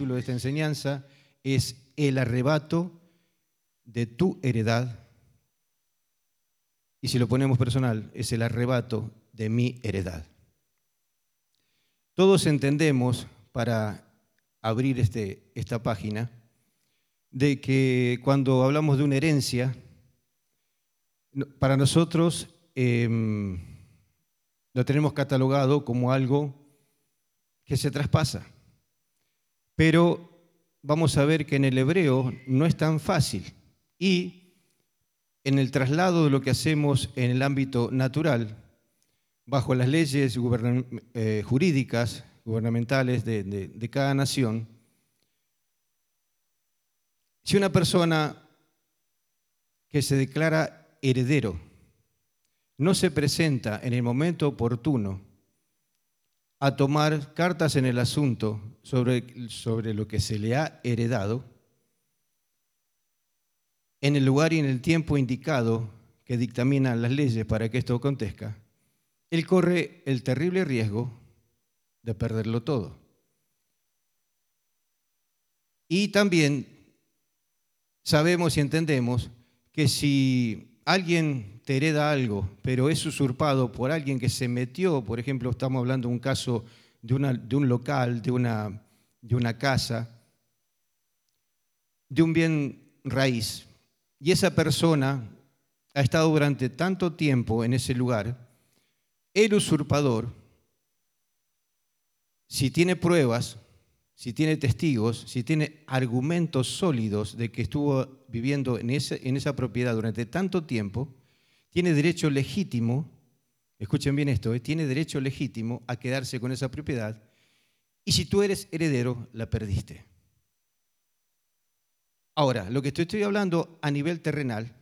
título de esta enseñanza es El arrebato de tu heredad. Y si lo ponemos personal, es el arrebato de mi heredad. Todos entendemos, para abrir este, esta página, de que cuando hablamos de una herencia, para nosotros em, lo tenemos catalogado como algo que se traspasa. Pero vamos a ver que en el hebreo no es tan fácil. Y en el traslado de lo que hacemos en el ámbito natural, bajo las leyes eh, jurídicas, gubernamentales de cada nación, si una persona que se declara heredero no se presenta en el momento oportuno a tomar cartas en el asunto sobre, sobre lo que se le ha heredado, en el lugar y en el tiempo indicado que dictaminan las leyes para que esto acontezca, él corre el terrible riesgo de perderlo todo. Y también sabemos y entendemos que si alguien hereda algo, pero es usurpado por alguien que se metió, por ejemplo, estamos hablando de un caso de, un local, de una, de una casa, de un bien raíz, y esa persona ha estado durante tanto tiempo en ese lugar, el usurpador, si tiene pruebas, si tiene testigos, si tiene argumentos sólidos de que estuvo viviendo en, en esa propiedad durante tanto tiempo, tiene derecho legítimo, escuchen bien esto, eh, tiene derecho legítimo a quedarse con esa propiedad y si tú eres heredero, la perdiste. Ahora, lo que estoy hablando a nivel terrenal,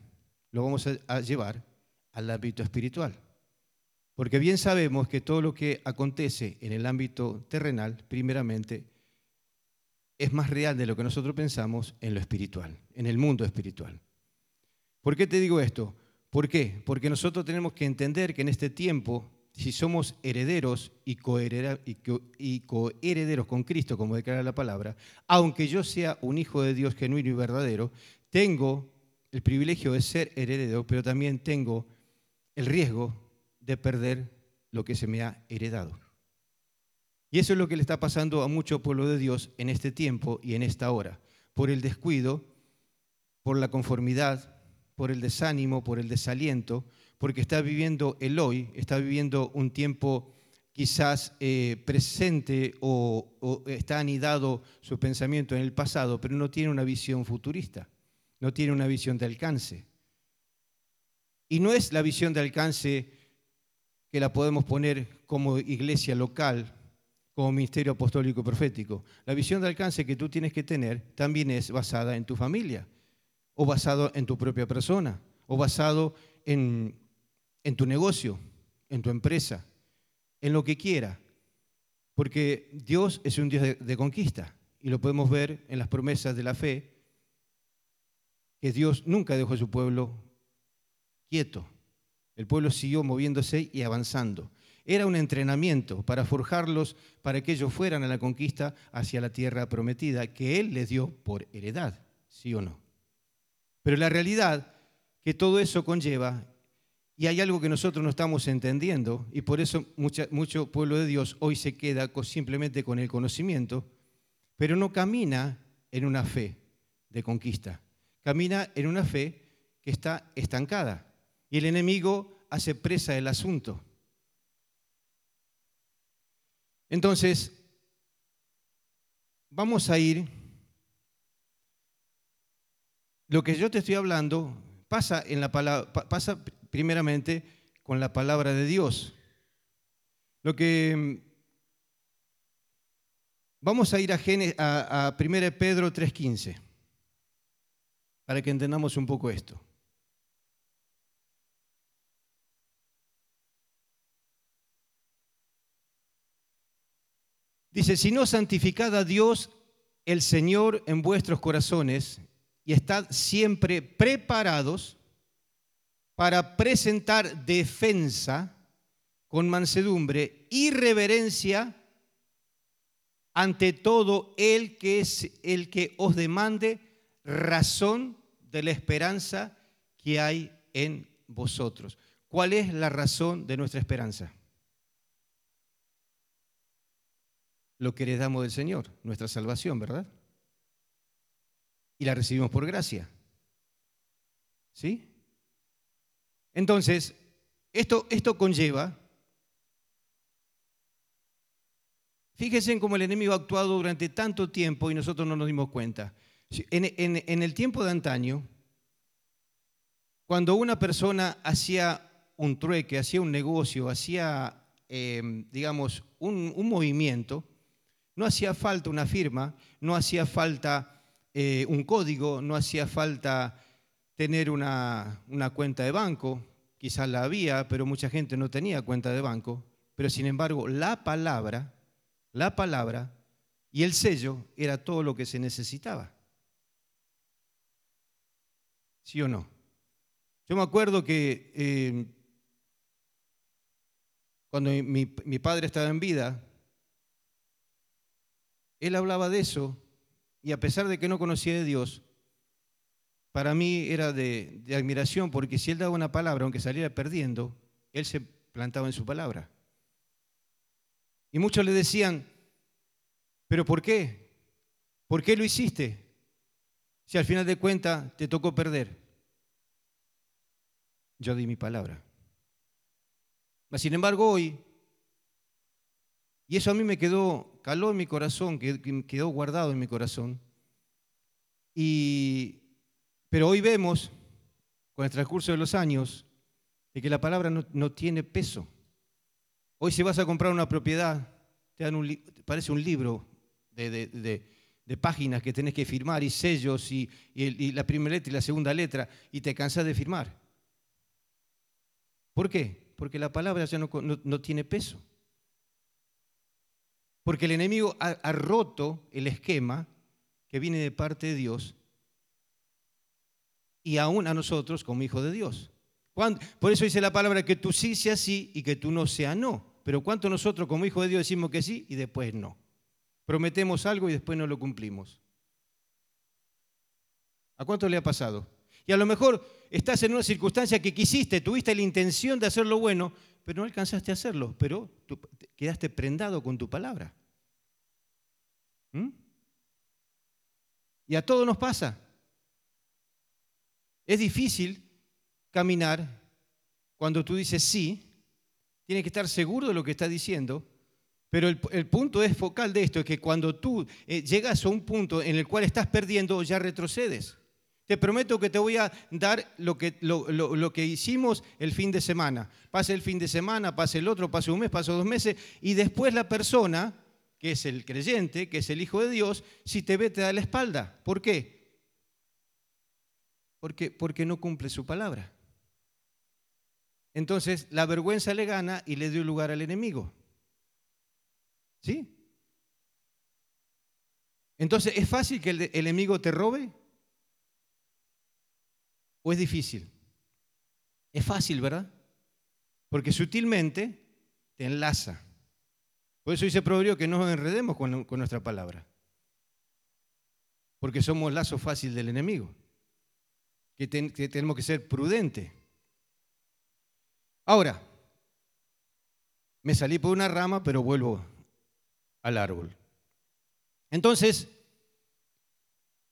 lo vamos a llevar al ámbito espiritual. Porque bien sabemos que todo lo que acontece en el ámbito terrenal, primeramente, es más real de lo que nosotros pensamos en lo espiritual, en el mundo espiritual. ¿Por qué te digo esto? ¿Por qué? Porque nosotros tenemos que entender que en este tiempo, si somos herederos y coherederos con Cristo, como declara la palabra, aunque yo sea un hijo de Dios genuino y verdadero, tengo el privilegio de ser heredero, pero también tengo el riesgo de perder lo que se me ha heredado. Y eso es lo que le está pasando a mucho pueblo de Dios en este tiempo y en esta hora, por el descuido, por la conformidad, por el desánimo, por el desaliento, porque está viviendo el hoy, está viviendo un tiempo quizás eh, presente o, o, está anidado su pensamiento en el pasado, pero no tiene una visión futurista, no tiene una visión de alcance. Y no es la visión de alcance que la podemos poner como iglesia local, como ministerio apostólico profético. La visión de alcance que tú tienes que tener también es basada en tu familia, o basado en tu propia persona, o basado en, tu negocio, en tu empresa, en lo que quiera. Porque Dios es un Dios de, de conquista y lo podemos ver en las promesas de la fe, que Dios nunca dejó a su pueblo quieto. El pueblo siguió moviéndose y avanzando. Era un entrenamiento para forjarlos para que ellos fueran a la conquista hacia la tierra prometida que Él les dio por heredad, ¿sí o no? Pero la realidad que todo eso conlleva, y hay algo que nosotros no estamos entendiendo, y por eso mucho pueblo de Dios hoy se queda simplemente con el conocimiento, pero no camina en una fe de conquista, camina en una fe que está estancada. Y el enemigo hace presa el asunto. Entonces, vamos a ir, lo que yo te estoy hablando pasa, en la pasa primeramente con la palabra de Dios. Lo que vamos a ir a, a, a 1 Pedro 3.15 para que entendamos un poco esto. Dice, si no santificad a Dios el Señor en vuestros corazones y estad siempre preparados para presentar defensa con mansedumbre y reverencia ante todo el que es el que os demande razón de la esperanza que hay en vosotros. ¿Cuál es la razón de nuestra esperanza? Lo que heredamos del Señor, nuestra salvación, ¿verdad? Y la recibimos por gracia. ¿Sí? Entonces, esto, esto conlleva, fíjense en cómo el enemigo ha actuado durante tanto tiempo y nosotros no nos dimos cuenta. En, el tiempo de antaño, cuando una persona hacía un trueque, hacía un negocio, hacía, eh, digamos, un, movimiento, no hacía falta una firma, no hacía falta eh, un código, no hacía falta tener una, una cuenta de banco, quizás la había, pero mucha gente no tenía cuenta de banco, pero sin embargo la palabra, la palabra y el sello era todo lo que se necesitaba. ¿Sí o no? Yo me acuerdo que eh, cuando mi, padre estaba en vida, él hablaba de eso y a pesar de que no conocía de Dios, para mí era de, de, admiración porque si él daba una palabra, aunque saliera perdiendo, él se plantaba en su palabra. Y muchos le decían, ¿pero por qué? ¿Por qué lo hiciste? si al final de cuentas te tocó perder? Yo di mi palabra. Sin embargo, hoy, y eso a mí me quedó, caló en mi corazón, quedó guardado en mi corazón, y, pero hoy vemos, con el transcurso de los años, de que la palabra no, tiene peso. Hoy si vas a comprar una propiedad, te dan un, parece un libro de de páginas que tenés que firmar y sellos y, la primera letra y la segunda letra y te cansas de firmar. ¿Por qué? Porque la palabra ya no, tiene peso. Porque el enemigo ha, roto el esquema que viene de parte de Dios y aún a nosotros como hijos de Dios. Por eso dice la palabra que tú sí sea sí y que tú no sea no. Pero ¿cuánto nosotros como hijos de Dios decimos que sí y después no? Prometemos algo y después no lo cumplimos. ¿A cuánto le ha pasado? Y a lo mejor estás en una circunstancia que quisiste, tuviste la intención de hacer lo bueno, pero no alcanzaste a hacerlo, pero quedaste prendado con tu palabra. ¿Mm? Y a todos nos pasa. Es difícil caminar cuando tú dices sí, tienes que estar seguro de lo que estás diciendo pero el, punto es focal de esto, es que cuando tú eh, llegas a un punto en el cual estás perdiendo, ya retrocedes. Te prometo que te voy a dar lo que, lo, que hicimos el fin de semana. Pase el fin de semana, pase el otro, pase un mes, pase dos meses, y después la persona, que es el creyente, que es el Hijo de Dios, si te ve te da la espalda. ¿Por qué? Porque, porque no cumple su palabra. Entonces la vergüenza le gana y le dio lugar al enemigo. ¿Sí? Entonces, ¿es fácil que el, enemigo te robe? ¿O es difícil? Es fácil, ¿verdad? Porque sutilmente te enlaza. Por eso dice Proverbio que no nos enredemos con, nuestra palabra. Porque somos lazo fácil del enemigo. Que, que tenemos que ser prudentes. Ahora, me salí por una rama, pero vuelvo al árbol. Entonces,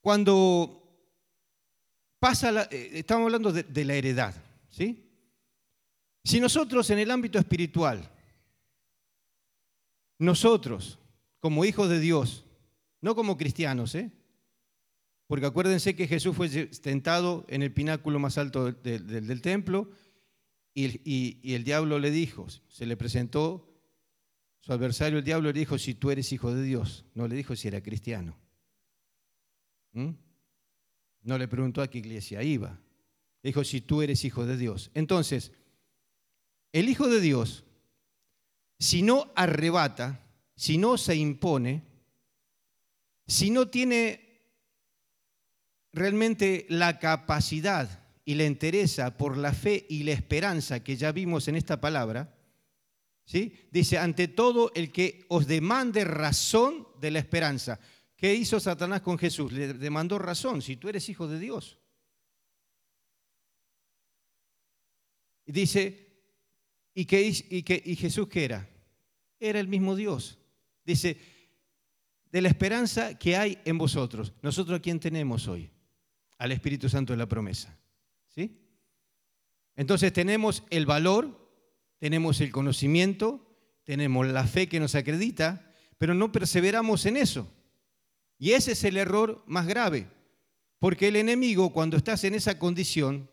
cuando eh, estamos hablando de, la heredad, ¿sí? Si nosotros en el ámbito espiritual, nosotros como hijos de Dios, no como cristianos, ¿eh? porque acuérdense que Jesús fue tentado en el pináculo más alto del, templo y, y, el diablo le dijo, se le presentó su adversario, el diablo, le dijo, si tú eres hijo de Dios. No le dijo si era cristiano. ¿Mm? No le preguntó a qué iglesia iba. Dijo, si tú eres hijo de Dios. Entonces, el hijo de Dios, si no arrebata, si no se impone, si no tiene realmente la capacidad y la interesa por la fe y la esperanza que ya vimos en esta palabra, ¿Sí? Dice, ante todo el que os demande razón de la esperanza. ¿Qué hizo Satanás con Jesús? Le demandó razón, si tú eres hijo de Dios. Y dice, ¿y, qué, y, ¿y Jesús qué era? Era el mismo Dios. Dice, de la esperanza que hay en vosotros. ¿Nosotros a quién tenemos hoy? Al Espíritu Santo de la promesa. ¿Sí? Entonces tenemos el valor, tenemos el conocimiento, tenemos la fe que nos acredita, pero no perseveramos en eso. Y ese es el error más grave, porque el enemigo cuando estás en esa condición,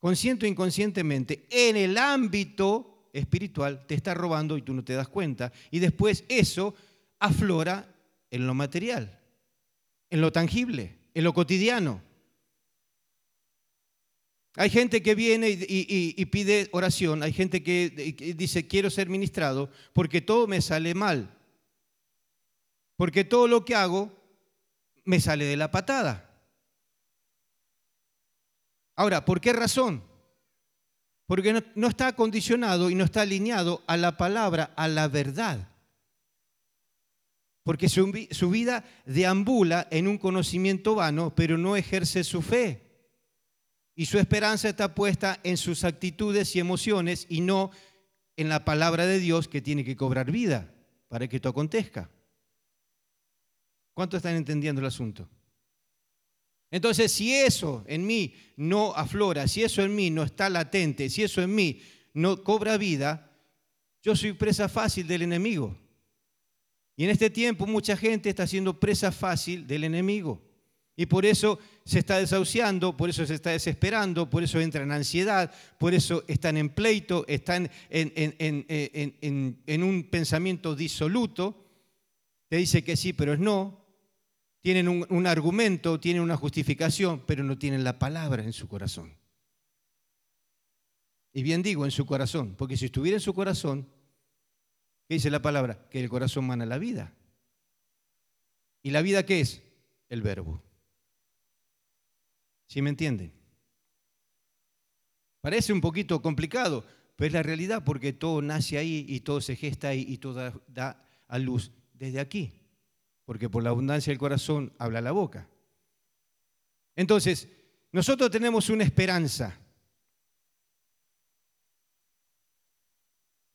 consciente o inconscientemente, en el ámbito espiritual te está robando y tú no te das cuenta, y después eso aflora en lo material, en lo tangible, en lo cotidiano. Hay gente que viene y, pide oración, hay gente que dice quiero ser ministrado porque todo me sale mal, porque todo lo que hago me sale de la patada. Ahora, ¿por qué razón? Porque no, está condicionado y no está alineado a la palabra, a la verdad. Porque su, su vida deambula en un conocimiento vano, pero no ejerce su fe. Y su esperanza está puesta en sus actitudes y emociones y no en la palabra de Dios que tiene que cobrar vida para que esto acontezca. ¿Cuántos están entendiendo el asunto? Entonces, si eso en mí no aflora, si eso en mí no está latente, si eso en mí no cobra vida, yo soy presa fácil del enemigo. Y en este tiempo mucha gente está siendo presa fácil del enemigo. Y por eso se está desahuciando, por eso se está desesperando, por eso entra en ansiedad, por eso están en pleito, están en, un pensamiento disoluto. Te dice que sí, pero es no. Tienen un, argumento, tienen una justificación, pero no tienen la palabra en su corazón. Y bien digo en su corazón, porque si estuviera en su corazón, ¿qué dice la palabra? Que el corazón mana la vida. ¿Y la vida qué es? El verbo. ¿Sí me entienden? Parece un poquito complicado, pero es la realidad porque todo nace ahí y todo se gesta ahí y todo da a luz desde aquí. Porque por la abundancia del corazón habla la boca. Entonces, nosotros tenemos una esperanza.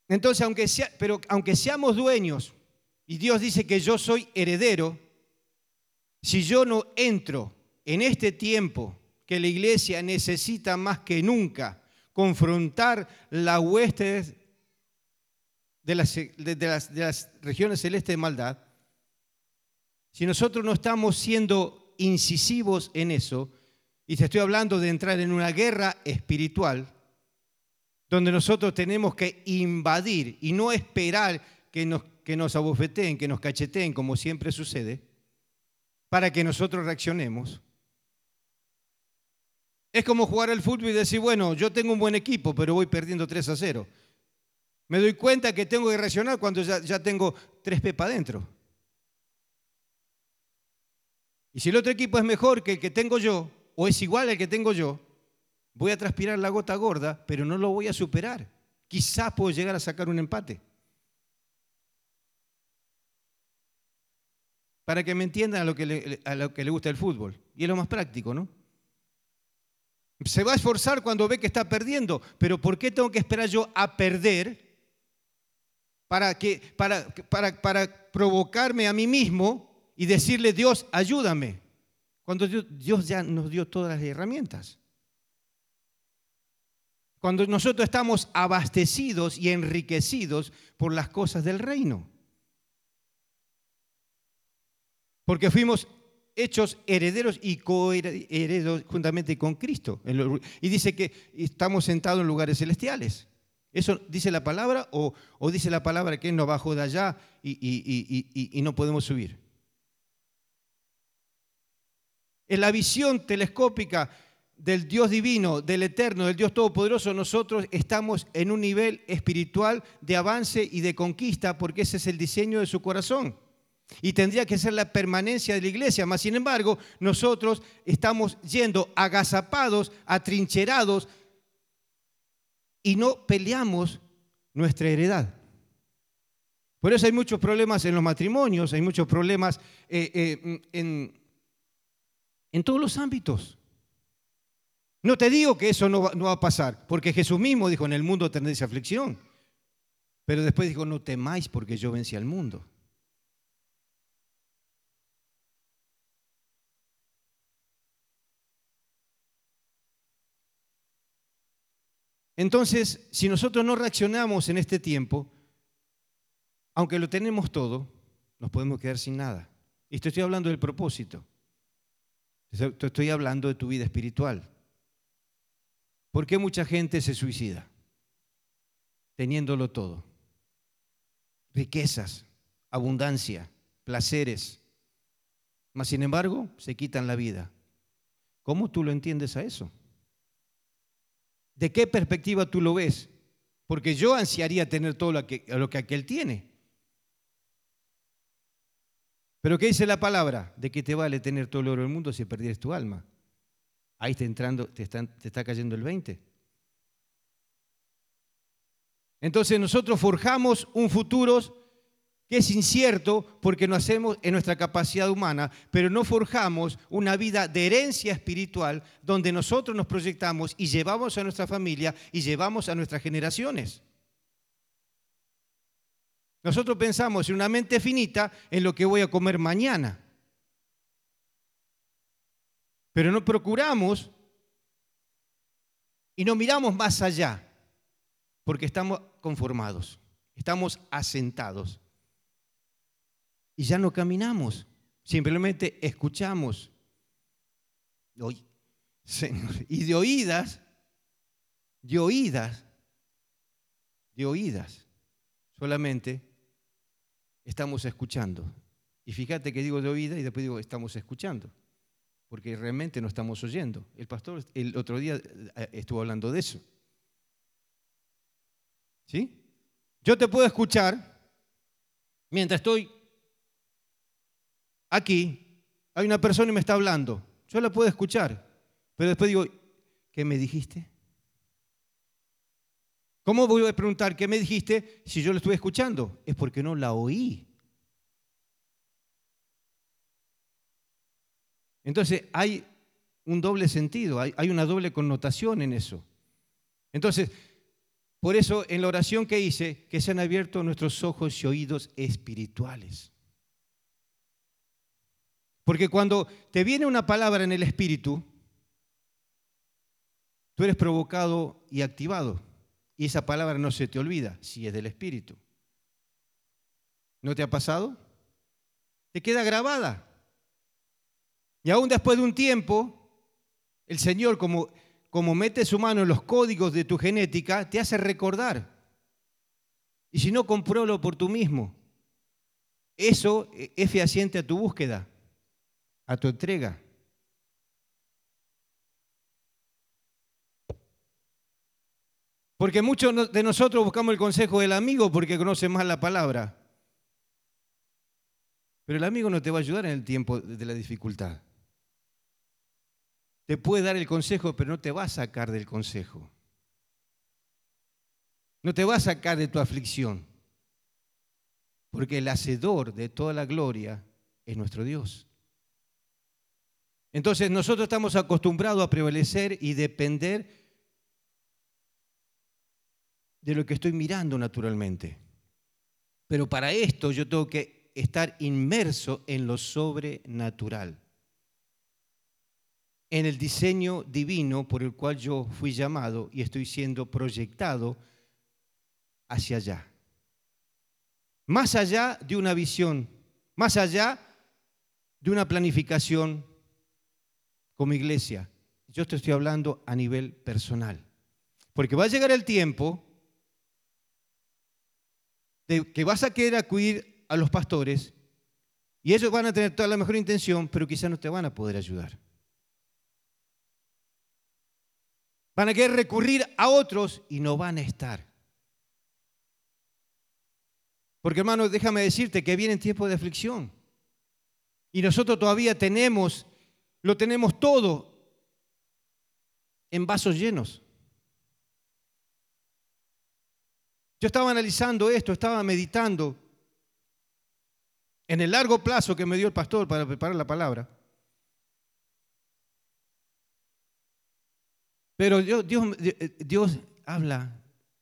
Entonces, aunque sea, pero aunque seamos dueños, y Dios dice que yo soy heredero, si yo no entro en este tiempo que la iglesia necesita más que nunca confrontar la hueste de las, de las regiones celestes de maldad, si nosotros no estamos siendo incisivos en eso, y te estoy hablando de entrar en una guerra espiritual, donde nosotros tenemos que invadir y no esperar que nos, que nos abofeteen, que nos cacheteen, como siempre sucede, para que nosotros reaccionemos, es como jugar al fútbol y decir, bueno, yo tengo un buen equipo, pero voy perdiendo 3 a 0. Me doy cuenta que tengo que reaccionar cuando ya, tengo 3 P para adentro. Y si el otro equipo es mejor que el que tengo yo, o es igual al que tengo yo, voy a transpirar la gota gorda, pero no lo voy a superar. Quizás puedo llegar a sacar un empate. Para que me entiendan a lo que a lo que le gusta el fútbol. Y es lo más práctico, ¿no? Se va a esforzar cuando ve que está perdiendo, pero ¿por qué tengo que esperar yo a perder para, que, para, para, para provocarme a mí mismo y decirle, Dios, ayúdame? Cuando Dios, ya nos dio todas las herramientas. Cuando nosotros estamos abastecidos y enriquecidos por las cosas del reino. Porque fuimos hechos herederos y coherederos juntamente con Cristo. Y dice que estamos sentados en lugares celestiales. ¿Eso dice la palabra o, dice la palabra que Él nos bajó de allá y, y no podemos subir? En la visión telescópica del Dios divino, del eterno, del Dios todopoderoso, nosotros estamos en un nivel espiritual de avance y de conquista porque ese es el diseño de su corazón. Y tendría que ser la permanencia de la iglesia. Mas, sin embargo, nosotros estamos yendo agazapados, atrincherados, y no peleamos nuestra heredad. Por eso hay muchos problemas en los matrimonios, hay muchos problemas eh, eh, en, en todos los ámbitos. No te digo que eso no va, a pasar, porque Jesús mismo dijo, en el mundo tendréis aflicción. Pero después dijo, no temáis porque yo vencí al mundo. Entonces, si nosotros no reaccionamos en este tiempo, aunque lo tenemos todo, nos podemos quedar sin nada. Y estoy hablando del propósito. Estoy hablando de tu vida espiritual. ¿Por qué mucha gente se suicida? Teniéndolo todo. Riquezas, abundancia, placeres. Mas sin embargo, se quitan la vida. ¿Cómo tú lo entiendes a eso? ¿De qué perspectiva tú lo ves? Porque yo ansiaría tener todo lo que, lo que aquel tiene. Pero ¿qué dice la palabra? De que te vale tener todo el oro del mundo si perdieres tu alma. Ahí está entrando, te te está cayendo el 20. Entonces nosotros forjamos un futuro que es incierto porque no hacemos en nuestra capacidad humana, pero no forjamos una vida de herencia espiritual donde nosotros nos proyectamos y llevamos a nuestra familia y llevamos a nuestras generaciones. Nosotros pensamos en una mente finita en lo que voy a comer mañana. Pero no procuramos y no miramos más allá, porque estamos conformados, estamos asentados. Y ya no caminamos, simplemente escuchamos. Y de oídas, de oídas, de oídas, solamente estamos escuchando. Y fíjate que digo de oída y después digo estamos escuchando, porque realmente no estamos oyendo. El pastor el otro día eh, estuvo hablando de eso. ¿Sí? Yo te puedo escuchar mientras estoy aquí, hay una persona y me está hablando. Yo la puedo escuchar, pero después digo, ¿qué me dijiste? ¿Cómo voy a preguntar qué me dijiste si yo lo estuve escuchando? Es porque no la oí. Entonces hay un doble sentido, hay, una doble connotación en eso. Entonces, por eso en la oración que hice, que se han abierto nuestros ojos y oídos espirituales. Porque cuando te viene una palabra en el espíritu, tú eres provocado y activado. Y esa palabra no se te olvida si es del Espíritu. ¿No te ha pasado? Te queda grabada. Y aún después de un tiempo, el Señor, como, como mete su mano en los códigos de tu genética, te hace recordar. Y si no, comprólo por tú mismo. Eso es fehaciente a tu búsqueda, a tu entrega. Porque muchos de nosotros buscamos el consejo del amigo porque conoce más la palabra. Pero el amigo no te va a ayudar en el tiempo de la dificultad. Te puede dar el consejo, pero no te va a sacar del consejo. No te va a sacar de tu aflicción. Porque el hacedor de toda la gloria es nuestro Dios. Entonces nosotros estamos acostumbrados a prevalecer y depender de lo que estoy mirando naturalmente. Pero para esto yo tengo que estar inmerso en lo sobrenatural, en el diseño divino por el cual yo fui llamado y estoy siendo proyectado hacia allá. Más allá de una visión, más allá de una planificación como iglesia. Yo te estoy hablando a nivel personal. Porque va a llegar el tiempo que vas a querer acudir a los pastores y ellos van a tener toda la mejor intención, pero quizás no te van a poder ayudar. Van a querer recurrir a otros y no van a estar. Porque hermano, déjame decirte que viene tiempo de aflicción. Y nosotros todavía tenemos, lo tenemos todo en vasos llenos. Yo estaba analizando esto, estaba meditando en el largo plazo que me dio el pastor para preparar la palabra. Pero Dios, Dios, habla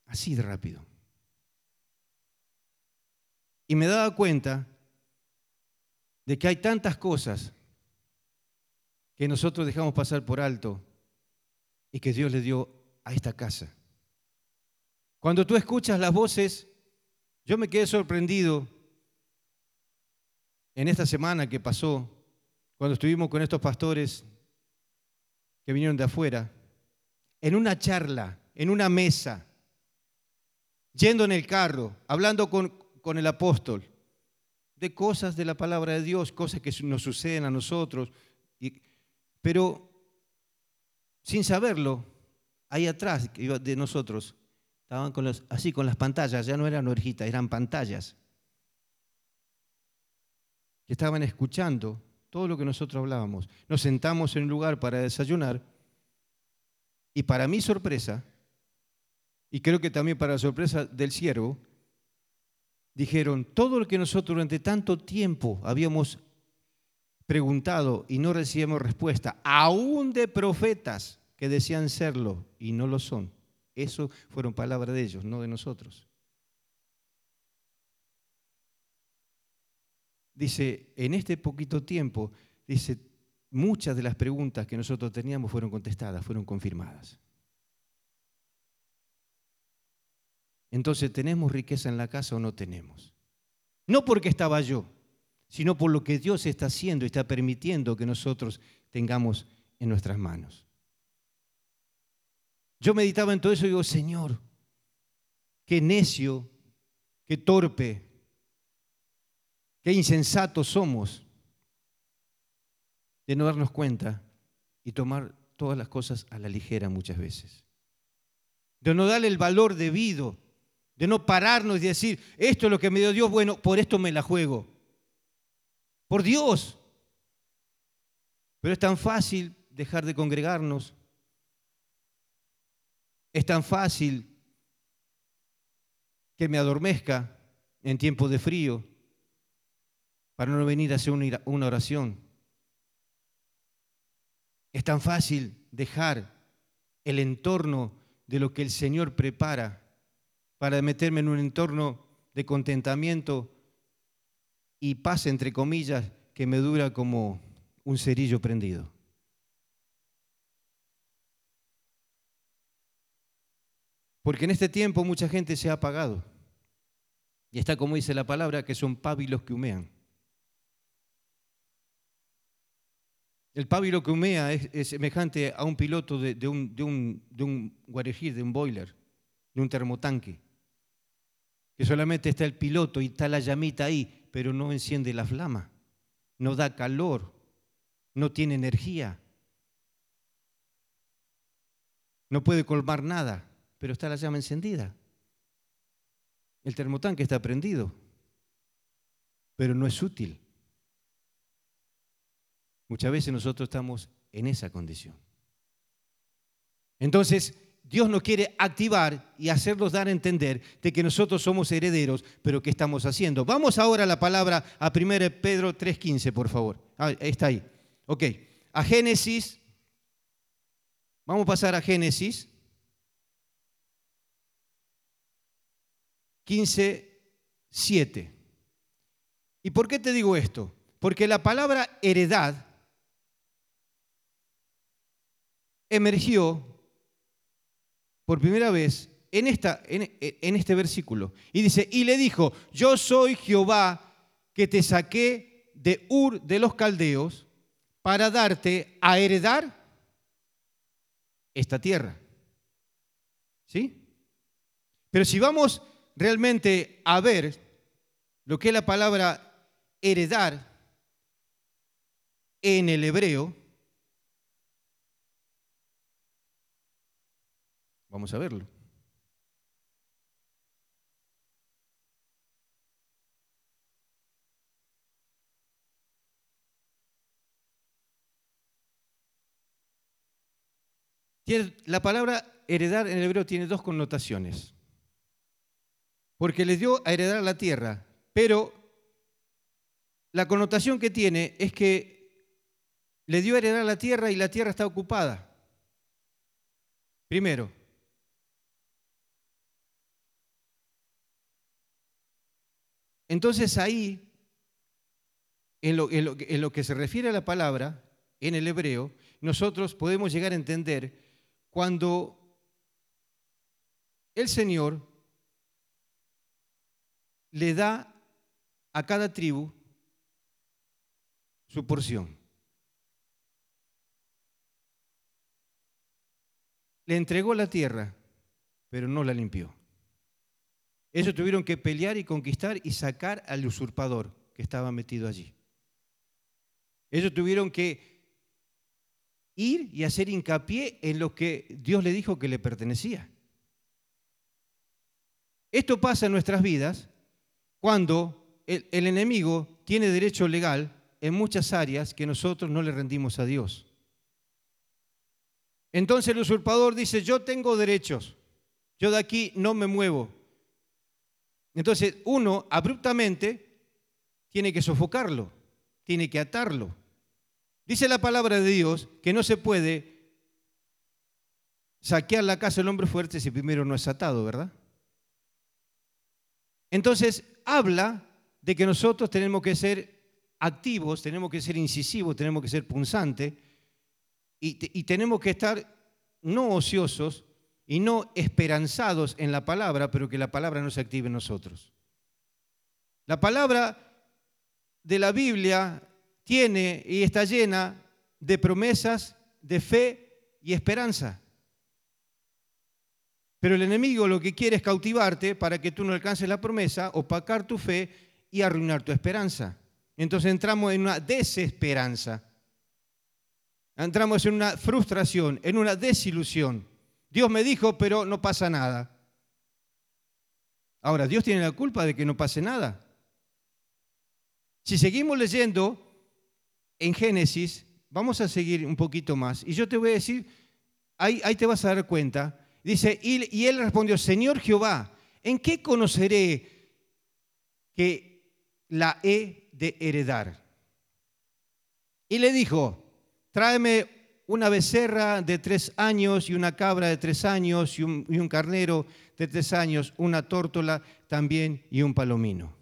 así de rápido. Y me daba cuenta de que hay tantas cosas que nosotros dejamos pasar por alto y que Dios le dio a esta casa. Cuando tú escuchas las voces, yo me quedé sorprendido en esta semana que pasó, cuando estuvimos con estos pastores que vinieron de afuera, en una charla, en una mesa, yendo en el carro, hablando con, el apóstol, de cosas de la palabra de Dios, cosas que nos suceden a nosotros, pero sin saberlo, ahí atrás de nosotros, estaban con los, así con las pantallas, ya no eran orejitas, eran pantallas que estaban escuchando todo lo que nosotros hablábamos. Nos sentamos en un lugar para desayunar y para mi sorpresa, y creo que también para la sorpresa del siervo, dijeron, todo lo que nosotros durante tanto tiempo habíamos preguntado y no recibimos respuesta, aún de profetas que decían serlo y no lo son. Eso fueron palabras de ellos, no de nosotros. dice, en este poquito tiempo, dice, muchas de las preguntas que nosotros teníamos fueron contestadas, fueron confirmadas. Entonces, ¿tenemos riqueza en la casa o no tenemos? No porque estaba yo, sino por lo que Dios está haciendo y está permitiendo que nosotros tengamos en nuestras manos. Yo meditaba en todo eso y digo, Señor, qué necio, qué torpe, Qué insensatos somos de no darnos cuenta y tomar todas las cosas a la ligera muchas veces. De no darle el valor debido, de no pararnos y decir, esto es lo que me dio Dios, bueno, por esto me la juego. Por Dios. Pero es tan fácil dejar de congregarnos. Es tan fácil que me adormezca en tiempo de frío para no venir a hacer una oración. Es tan fácil dejar el entorno de lo que el Señor prepara para meterme en un entorno de contentamiento y paz, entre comillas, que me dura como un cerillo prendido. Porque en este tiempo mucha gente se ha apagado. Y está como dice la palabra, que son pábilos que humean. El pábilo que humea es, semejante a un piloto de, un, de, de un guarejir, de un boiler, de un termotanque, que solamente está el piloto y está la llamita ahí, pero no enciende la flama, no da calor, no tiene energía, no puede colmar nada, pero está la llama encendida. El termotanque está prendido, pero no es útil. Muchas veces nosotros estamos en esa condición. Entonces, Dios nos quiere activar y hacernos dar a entender de que nosotros somos herederos, pero ¿qué estamos haciendo? Vamos ahora a la palabra a 1 Pedro 3.15, por favor. Ah, está ahí. Ok, a Génesis. Vamos a pasar a Génesis 15, 7. ¿Y por qué te digo esto? Porque la palabra heredad emergió por primera vez en, esta, en, este versículo. Y dice, y le dijo, yo soy Jehová que te saqué de Ur de los Caldeos para darte a heredar esta tierra. ¿Sí? Pero si vamos realmente a ver lo que es la palabra heredar en el hebreo, Vamos a verlo. La palabra heredar en el hebreo tiene dos connotaciones. Porque les dio a heredar la tierra, pero la connotación que tiene es que le dio a heredar la tierra y la tierra está ocupada. Primero. Entonces ahí, en lo, en lo, que se refiere a la palabra, en el hebreo, nosotros podemos llegar a entender cuando el Señor le da a cada tribu su porción. Le entregó la tierra, pero no la limpió. Ellos tuvieron que pelear y conquistar y sacar al usurpador que estaba metido allí. Ellos tuvieron que ir y hacer hincapié en lo que Dios le dijo que le pertenecía. Esto pasa en nuestras vidas cuando el, enemigo tiene derecho legal en muchas áreas que nosotros no le rendimos a Dios. Entonces el usurpador dice, yo tengo derechos, yo de aquí no me muevo. Entonces uno abruptamente tiene que sofocarlo, tiene que atarlo. Dice la palabra de Dios que no se puede saquear la casa del hombre fuerte si primero no es atado, ¿verdad? Entonces habla de que nosotros tenemos que ser activos, tenemos que ser incisivos, tenemos que ser punzantes y, tenemos que estar no ociosos y no esperanzados en la palabra, pero que la palabra no se active en nosotros. La palabra de la Biblia tiene y está llena de promesas, de fe y esperanza. Pero el enemigo lo que quiere es cautivarte para que tú no alcances la promesa, opacar tu fe y arruinar tu esperanza. Entonces entramos en una desesperanza. Entramos en una frustración, en una desilusión. Dios me dijo, pero no pasa nada. Ahora, ¿Dios tiene la culpa de que no pase nada? Si seguimos leyendo en Génesis, vamos a seguir un poquito más. Y yo te voy a decir, ahí, ahí te vas a dar cuenta. Dice, y, él respondió, Señor Jehová, ¿en qué conoceré que la he de heredar? Y le dijo, tráeme una becerra de tres años y una cabra de tres años y un, carnero de tres años, una tórtola también y un palomino.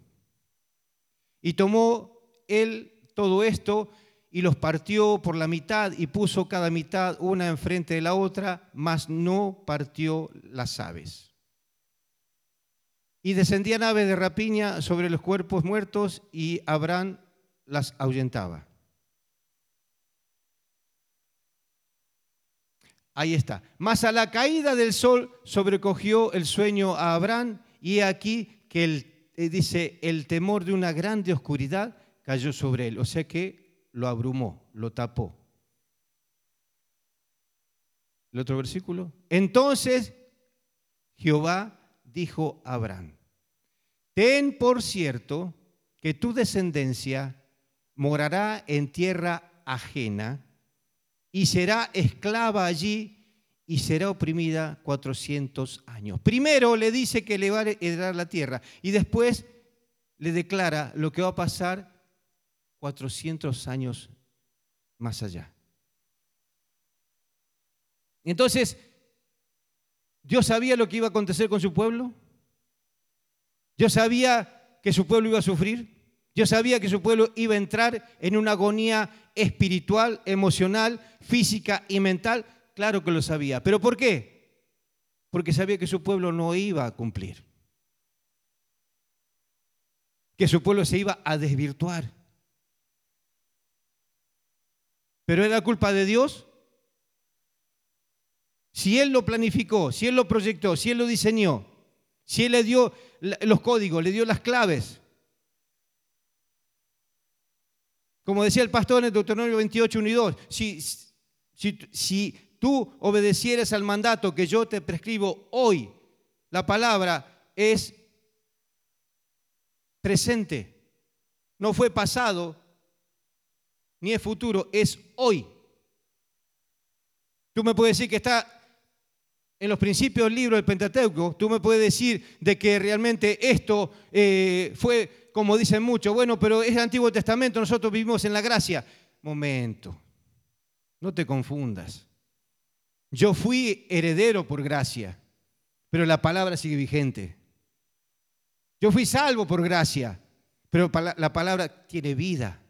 Y tomó él todo esto y los partió por la mitad y puso cada mitad una enfrente de la otra, mas no partió las aves. Y descendían aves de rapiña sobre los cuerpos muertos y Abraham las ahuyentaba. Ahí está. Mas a la caída del sol sobrecogió el sueño a Abraham y aquí que él, eh, dice, el temor de una grande oscuridad cayó sobre él. O sea que lo abrumó, lo tapó. El otro versículo. Entonces Jehová dijo a Abraham, ten por cierto que tu descendencia morará en tierra ajena y será esclava allí y será oprimida 400 años. Primero le dice que le va a heredar la tierra y después le declara lo que va a pasar 400 años más allá. Entonces, ¿Dios sabía lo que iba a acontecer con su pueblo? ¿Dios sabía que su pueblo iba a sufrir? ¿Dios sabía que su pueblo iba a entrar en una agonía espiritual, emocional, física y mental? Claro que lo sabía. ¿Pero por qué? Porque sabía que su pueblo no iba a cumplir. Que su pueblo se iba a desvirtuar. ¿Pero era culpa de Dios? Si Él lo planificó, si Él lo proyectó, si Él lo diseñó, si Él le dio los códigos, le dio las claves, Como decía el pastor en Deuteronomio 28, 1 y 2, si, si tú obedecieres al mandato que yo te prescribo hoy, la palabra es presente, no fue pasado ni es futuro, es hoy. Tú me puedes decir que está en los principios del libro del Pentateuco, tú me puedes decir de que realmente esto eh, fue, como dicen muchos, bueno, pero es el Antiguo Testamento, nosotros vivimos en la gracia. Momento, no te confundas. Yo fui heredero por gracia, pero la palabra sigue vigente. Yo fui salvo por gracia, pero la palabra tiene vida.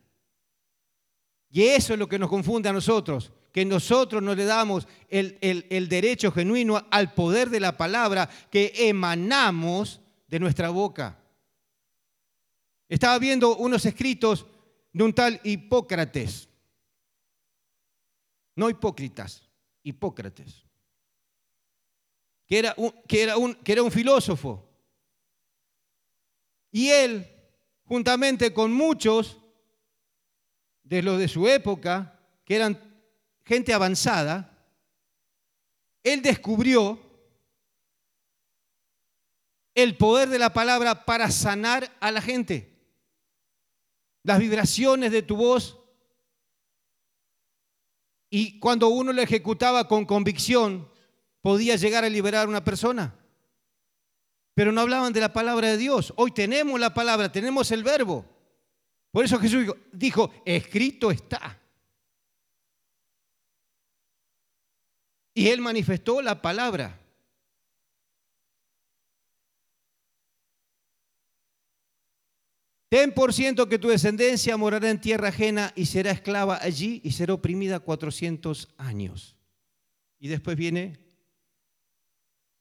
Y eso es lo que nos confunde a nosotros, que nosotros no le damos el, el, derecho genuino al poder de la palabra que emanamos de nuestra boca. Estaba viendo unos escritos de un tal Hipócrates, no hipócritas, Hipócrates, que era un, que era un, que era un filósofo. Y él, juntamente con muchos de los de su época, que eran gente avanzada, él descubrió el poder de la palabra para sanar a la gente. Las vibraciones de tu voz. Y cuando uno lo ejecutaba con convicción, podía llegar a liberar a una persona. Pero no hablaban de la palabra de Dios. Hoy tenemos la palabra, tenemos el verbo. Por eso Jesús dijo, escrito está. Y él manifestó la palabra. Ten por ciento que tu descendencia morará en tierra ajena y será esclava allí y será oprimida 400 años. Y después viene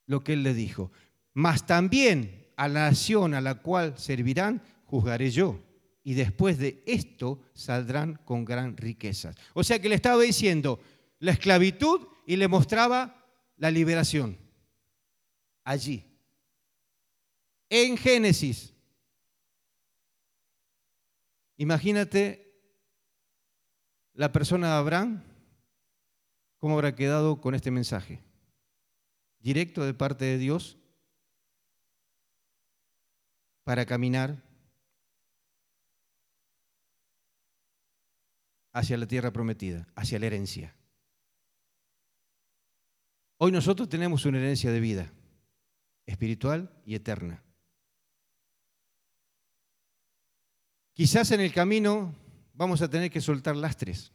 lo que él le dijo. Mas también a la nación a la cual servirán, juzgaré yo. Y después de esto saldrán con gran riqueza. O sea que le estaba diciendo, la esclavitud y le mostraba la liberación. Allí. En Génesis. Imagínate la persona de Abraham, cómo habrá quedado con este mensaje. Directo de parte de Dios para caminar hacia la tierra prometida, hacia la herencia. Hoy nosotros tenemos una herencia de vida, espiritual y eterna. Quizás en el camino vamos a tener que soltar lastres.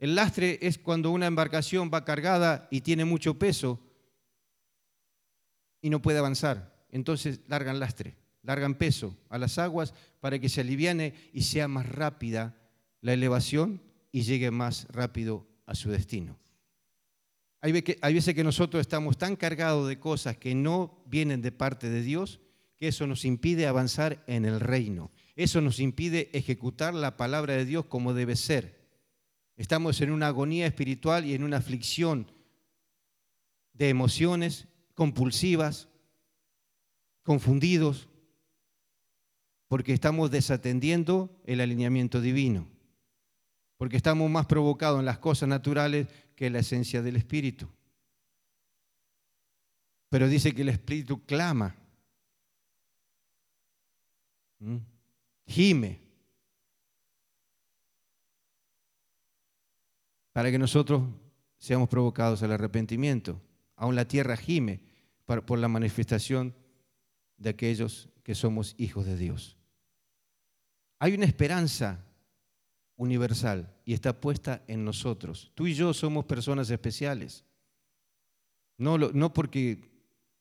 El lastre es cuando una embarcación va cargada y tiene mucho peso y no puede avanzar. Entonces largan lastre, largan peso a las aguas para que se aliviane y sea más rápida la elevación y llegue más rápido a su destino. Hay veces que nosotros estamos tan cargados de cosas que no vienen de parte de Dios que eso nos impide avanzar en el reino. Eso nos impide ejecutar la palabra de Dios como debe ser. Estamos en una agonía espiritual y en una aflicción de emociones compulsivas, confundidos, porque estamos desatendiendo el alineamiento divino, porque estamos más provocados en las cosas naturales que la esencia del Espíritu. Pero dice que el Espíritu clama, gime, para que nosotros seamos provocados al arrepentimiento. Aún la tierra gime por la manifestación de aquellos que somos hijos de Dios. Hay una esperanza universal y está puesta en nosotros. Tú y yo somos personas especiales. No, no porque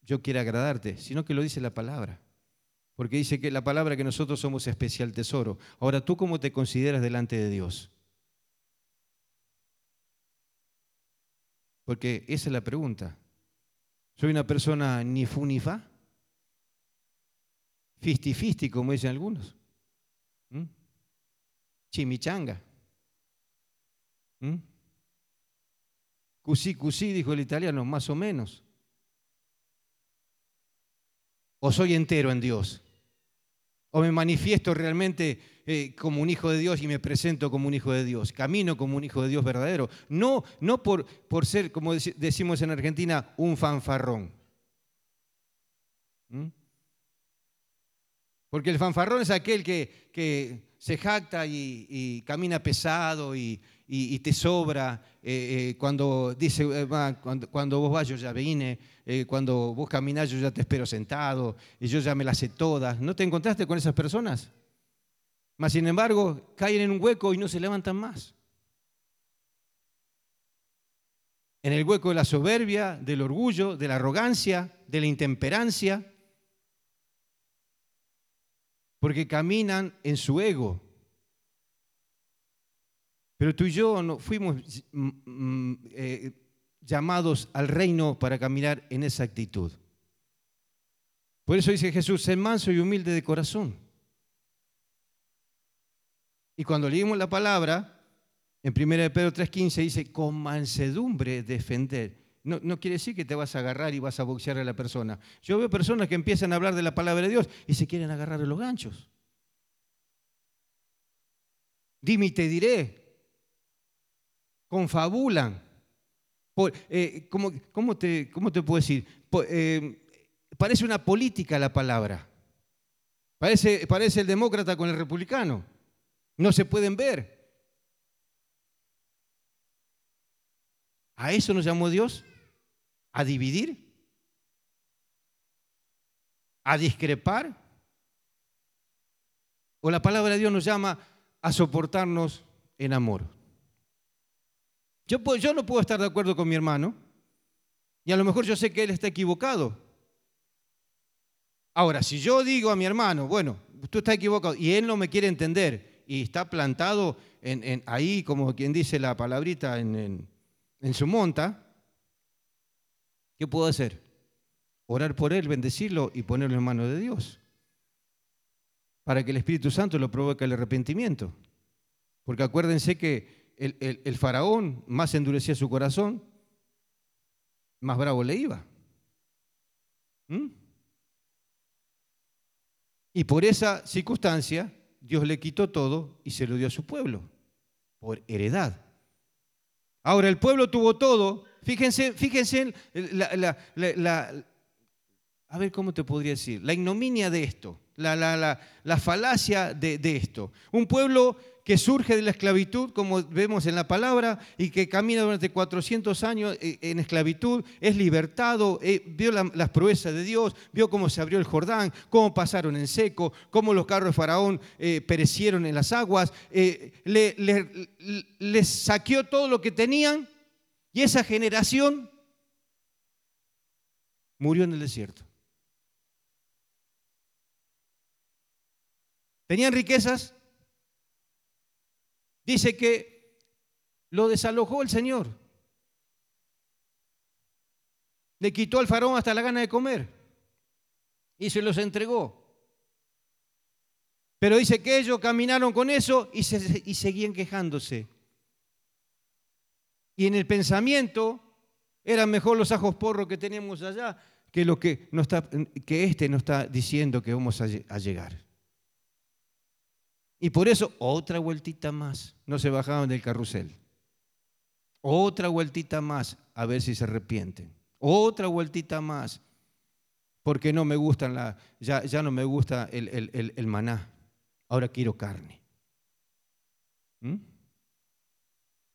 yo quiera agradarte, sino que lo dice la palabra. Porque dice que la palabra que nosotros somos especial tesoro. Ahora, ¿tú cómo te consideras delante de Dios? Porque esa es la pregunta. ¿Soy una persona ni fu ni fa? Fisti como dicen algunos. ¿Mm? Chimichanga. ¿Mm? Cusí, cusí, dijo el italiano, más o menos. O soy entero en Dios. O me manifiesto realmente eh, como un hijo de Dios y me presento como un hijo de Dios. Camino como un hijo de Dios verdadero. No, no por, por ser, como decimos en Argentina, un fanfarrón. ¿Mm? Porque el fanfarrón es aquel que, que se jacta y, camina pesado y, te sobra, eh, eh, cuando dice, eh, cuando, vos vas yo ya vine, cuando vos caminás yo ya te espero sentado, y yo ya me las sé todas. ¿No te encontraste con esas personas? Mas sin embargo, caen en un hueco y no se levantan más. En el hueco de la soberbia, del orgullo, de la arrogancia, de la intemperancia, porque caminan en su ego, pero tú y yo no fuimos mm, mm, eh, llamados al reino para caminar en esa actitud. Por eso dice Jesús, sé manso y humilde de corazón. Y cuando leímos la palabra, en 1 Pedro 3.15 dice, con mansedumbre defender. No, quiere decir que te vas a agarrar y vas a boxear a la persona. Yo veo personas que empiezan a hablar de la palabra de Dios y se quieren agarrar de los ganchos. Dime y te diré, confabulan. Eh, ¿cómo, te, ¿cómo, te, puedo decir? Eh, parece una política la palabra. Parece, parece el demócrata con el republicano. No se pueden ver. ¿A eso nos llamó Dios? ¿A dividir? ¿A discrepar? ¿O la palabra de Dios nos llama a soportarnos en amor? Yo, no puedo estar de acuerdo con mi hermano y a lo mejor yo sé que él está equivocado. Ahora, si yo digo a mi hermano, bueno, tú estás equivocado y él no me quiere entender y está plantado en, ahí, como quien dice la palabrita, en su monta, ¿qué puedo hacer? Orar por él, bendecirlo y ponerlo en manos de Dios. Para que el Espíritu Santo lo provoque el arrepentimiento. Porque acuérdense que el, faraón más endurecía su corazón, más bravo le iba. ¿Mm? Y por esa circunstancia, Dios le quitó todo y se lo dio a su pueblo, por heredad. Ahora, el pueblo tuvo todo. Fíjense, fíjense la, a ver cómo te podría decir, la ignominia de esto, la, falacia de, esto. Un pueblo que surge de la esclavitud, como vemos en la palabra, y que camina durante 400 años eh, en esclavitud, es libertado, eh, vio las proezas de Dios, vio cómo se abrió el Jordán, cómo pasaron en seco, cómo los carros de Faraón eh, perecieron en las aguas, les saqueó todo lo que tenían y esa generación murió en el desierto. Tenían riquezas, Dice que lo desalojó el Señor. Le quitó al faraón hasta la gana de comer y se los entregó. Pero dice que ellos caminaron con eso y, seguían quejándose. Y en el pensamiento eran mejor los ajos porros que tenemos allá que lo que, que este nos está diciendo que vamos a llegar. Y por eso otra vueltita más, no se bajaban del carrusel. Otra vueltita más, a ver si se arrepienten. Otra vueltita más, porque no me gustan la, ya, ya no me gusta el, maná. Ahora quiero carne. ¿Mm?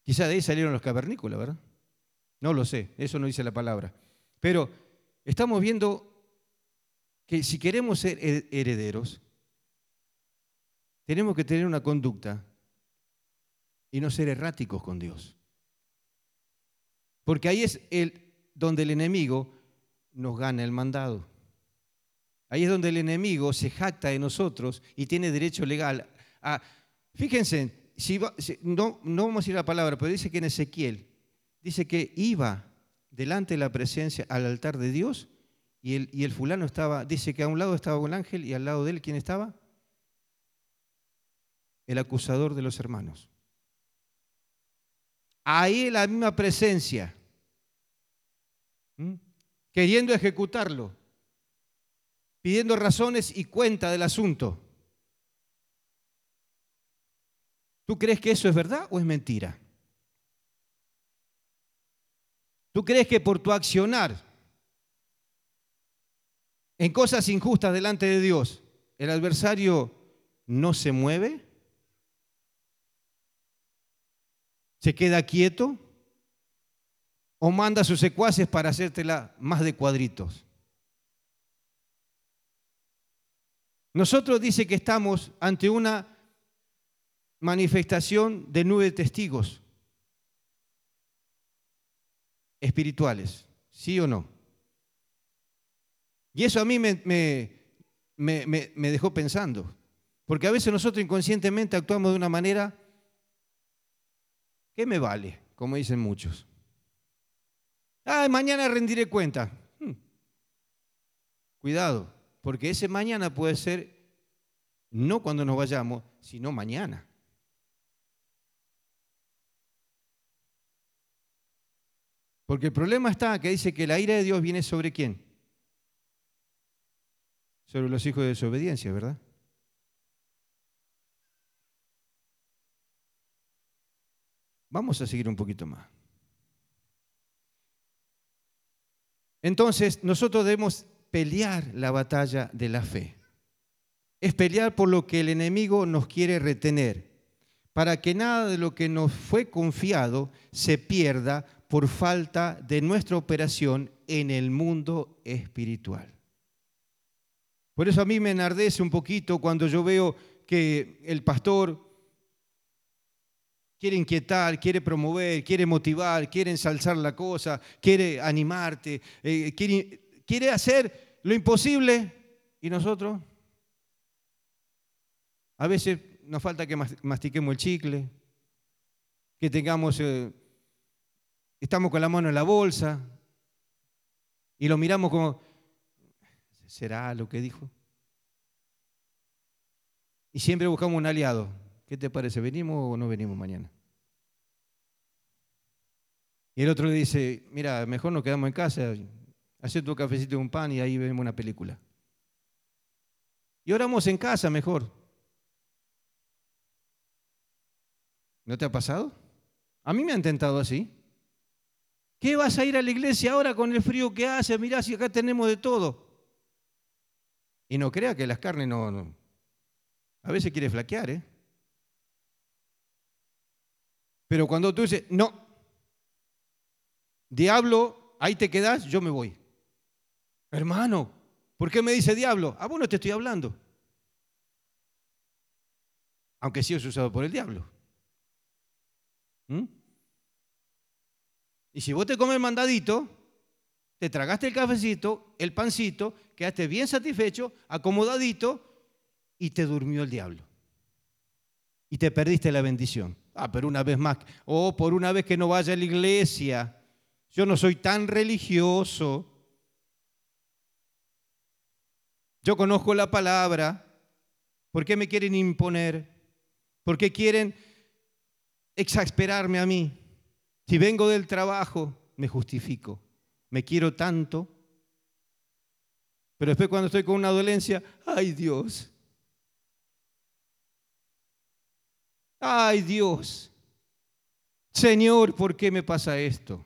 Quizá de ahí salieron los cavernícolas, ¿verdad? No lo sé, eso no dice la palabra. Pero estamos viendo que si queremos ser herederos, tenemos que tener una conducta y no ser erráticos con Dios. Porque ahí es donde el enemigo nos gana el mandado. Ahí es donde el enemigo se jacta de nosotros y tiene derecho legal a... Fíjense, no, vamos a ir a la palabra, pero dice que en Ezequiel, dice que iba delante de la presencia al altar de Dios y el, el fulano estaba, dice que a un lado estaba un ángel y al lado de él, ¿quién estaba? el acusador de los hermanos. Ahí la misma presencia, queriendo ejecutarlo, pidiendo razones y cuenta del asunto. ¿Tú crees que eso es verdad o es mentira? ¿Tú crees que por tu accionar en cosas injustas delante de Dios, el adversario no se mueve? ¿Se queda quieto? ¿O manda a sus secuaces para hacértela más de cuadritos? Nosotros dice que estamos ante una manifestación de nueve testigos espirituales, ¿sí o no? Y eso a mí me, me, dejó pensando, porque a veces nosotros inconscientemente actuamos de una manera que me vale, como dicen muchos. Ah, mañana rendiré cuenta. Hmm. Cuidado, porque ese mañana puede ser no cuando nos vayamos, sino mañana. Porque el problema está que dice que la ira de Dios viene sobre quién? Sobre los hijos de desobediencia, ¿verdad? Vamos a seguir un poquito más. Entonces, nosotros debemos pelear la batalla de la fe. Es pelear por lo que el enemigo nos quiere retener, para que nada de lo que nos fue confiado se pierda por falta de nuestra operación en el mundo espiritual. Por eso a mí me enardece un poquito cuando yo veo que el pastor quiere inquietar, quiere promover, quiere motivar, quiere ensalzar la cosa, quiere animarte, eh, quiere, quiere hacer lo imposible y nosotros a veces nos falta que mastiquemos el chicle, que tengamos eh, estamos con la mano en la bolsa y lo miramos como, ¿será lo que dijo? Y siempre buscamos un aliado. ¿Qué te parece? ¿Venimos o no venimos mañana? Y el otro dice, mira, mejor nos quedamos en casa, hace tu cafecito y un pan y ahí vemos una película. Y oramos en casa mejor. ¿No te ha pasado? A mí me han tentado así. ¿Qué vas a ir a la iglesia ahora con el frío que hace? Mirá si acá tenemos de todo. Y no crea que las carnes no, a veces quiere flaquear, ¿eh? Pero cuando tú dices, no, diablo, ahí te quedas, yo me voy. Hermano, ¿por qué me dice diablo? Ah, bueno, te estoy hablando. Aunque sí es usado por el diablo. ¿Mm? Y si vos te comes mandadito, te tragaste el cafecito, el pancito, quedaste bien satisfecho, acomodadito y te durmió el diablo. Y te perdiste la bendición. Ah, pero una vez más, o oh, por una vez que no vaya a la iglesia, yo no soy tan religioso. Yo conozco la palabra. ¿Por qué me quieren imponer? ¿Por qué quieren exasperarme a mí? Si vengo del trabajo, me justifico. Me quiero tanto. Pero después cuando estoy con una dolencia, ay Dios. Ay Dios. Señor, ¿por qué me pasa esto?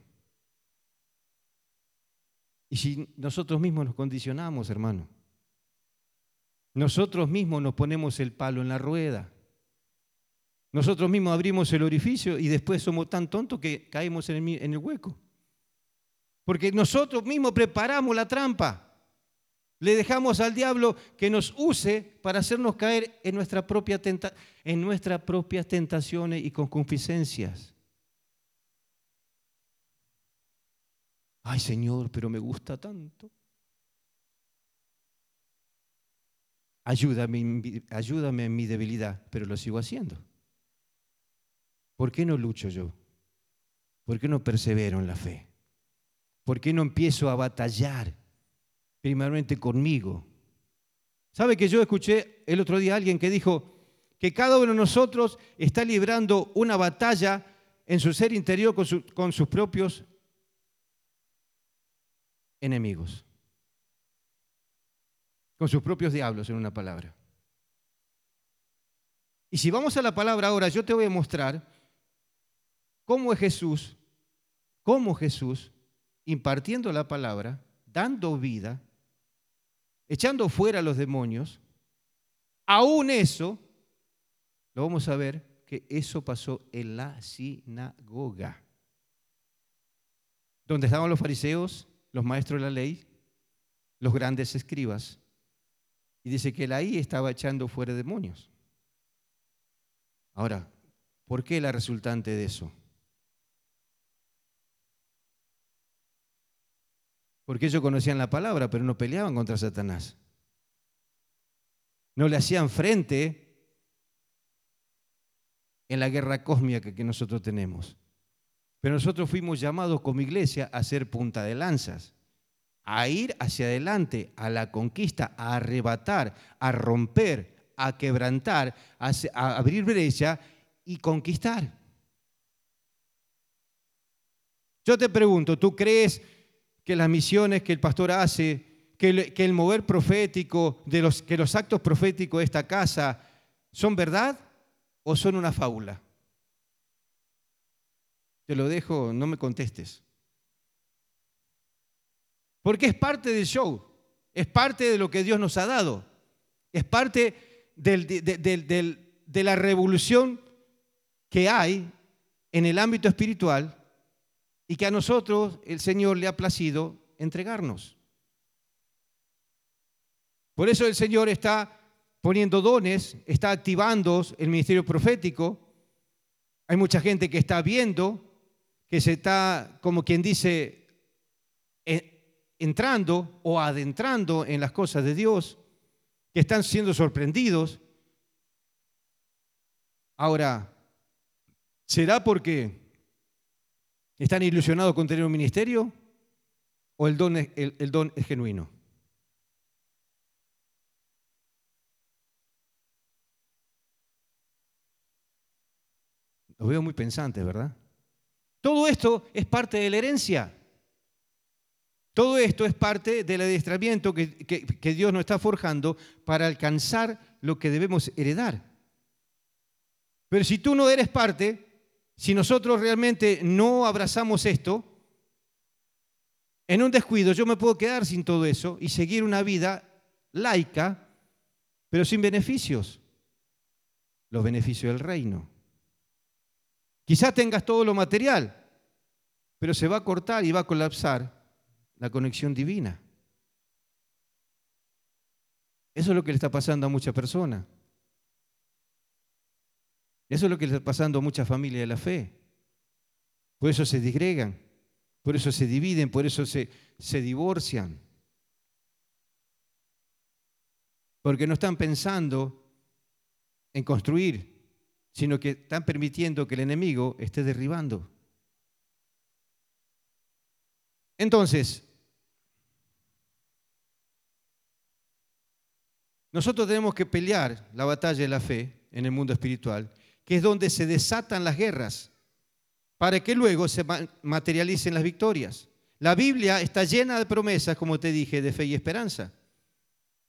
Y si nosotros mismos nos condicionamos, hermano, nosotros mismos nos ponemos el palo en la rueda. Nosotros mismos abrimos el orificio y después somos tan tontos que caemos en el, hueco. Porque nosotros mismos preparamos la trampa. Le dejamos al diablo que nos use para hacernos caer en, nuestra propia en nuestras propias tentaciones y concupiscencias. Ay Señor, pero me gusta tanto. Ayúdame, ayúdame en mi debilidad, pero lo sigo haciendo. ¿Por qué no lucho yo? ¿Por qué no persevero en la fe? ¿Por qué no empiezo a batallar primeramente conmigo? ¿Sabe que yo escuché el otro día a alguien que dijo que cada uno de nosotros está librando una batalla en su ser interior con, con sus propios enemigos? Con sus propios diablos, en una palabra. Y si vamos a la palabra ahora, yo te voy a mostrar cómo es Jesús, cómo Jesús, impartiendo la palabra, dando vida, echando fuera a los demonios, aún eso, lo vamos a ver, que eso pasó en la sinagoga, donde estaban los fariseos, los maestros de la ley, los grandes escribas. Y dice que él ahí estaba echando fuera demonios. Ahora, ¿por qué la resultante de eso? Porque ellos conocían la palabra, pero no peleaban contra Satanás. No le hacían frente en la guerra cósmica que nosotros tenemos. Pero nosotros fuimos llamados como iglesia a ser punta de lanzas, a ir hacia adelante, a la conquista, a arrebatar, a romper, a quebrantar, a, abrir brecha y conquistar. Yo te pregunto, ¿tú crees que las misiones que el pastor hace, que el, mover profético, de los, que los actos proféticos de esta casa son verdad o son una fábula? Te lo dejo, no me contestes. Porque es parte del show, es parte de lo que Dios nos ha dado, es parte de la revolución que hay en el ámbito espiritual y que a nosotros el Señor le ha placido entregarnos. Por eso el Señor está poniendo dones, está activando el ministerio profético. Hay mucha gente que está viendo, que se está, como quien dice, entrando o adentrando en las cosas de Dios, que están siendo sorprendidos. Ahora, ¿será porque ¿Están ilusionados con tener un ministerio? ¿O el don es, el, don es genuino? Los veo muy pensantes, ¿verdad? Todo esto es parte de la herencia. Todo esto es parte del adiestramiento que, que, Dios nos está forjando para alcanzar lo que debemos heredar. Pero si tú no eres parte, si nosotros realmente no abrazamos esto, en un descuido yo me puedo quedar sin todo eso y seguir una vida laica, pero sin beneficios, los beneficios del reino. Quizás tengas todo lo material, pero se va a cortar y va a colapsar la conexión divina. Eso es lo que le está pasando a muchas personas. Eso es lo que le está pasando a muchas familias de la fe. Por eso se disgregan, por eso se dividen, por eso se, se divorcian. Porque no están pensando en construir, sino que están permitiendo que el enemigo esté derribando. Entonces, nosotros tenemos que pelear la batalla de la fe en el mundo espiritual que es donde se desatan las guerras, para que luego se materialicen las victorias. La Biblia está llena de promesas, como te dije, de fe y esperanza,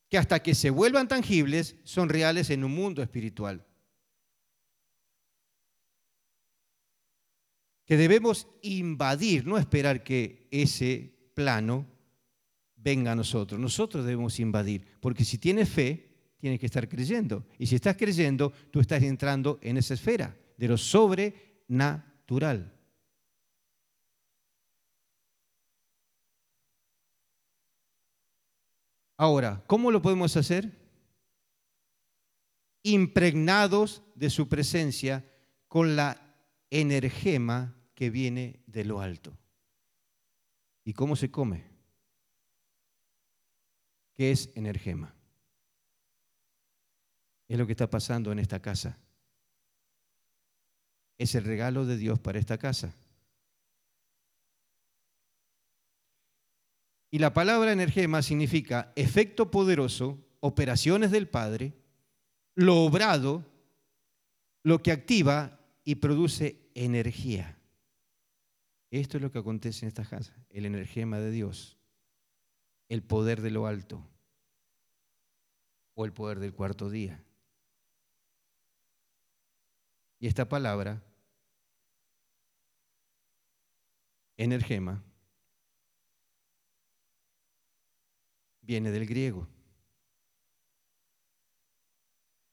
que hasta que se vuelvan tangibles son reales en un mundo espiritual. Que debemos invadir, no esperar que ese plano venga a nosotros. Nosotros debemos invadir, porque si tienes fe, tienes que estar creyendo. Y si estás creyendo, tú estás entrando en esa esfera de lo sobrenatural. Ahora, ¿cómo lo podemos hacer? Impregnados de su presencia con la energema que viene de lo alto. ¿Y cómo se come? ¿Qué es energema? Es lo que está pasando en esta casa. Es el regalo de Dios para esta casa. Y la palabra energema significa efecto poderoso, operaciones del Padre, lo obrado, lo que activa y produce energía. Esto es lo que acontece en esta casa, el energema de Dios, el poder de lo alto o el poder del cuarto día. Y esta palabra, energema, viene del griego.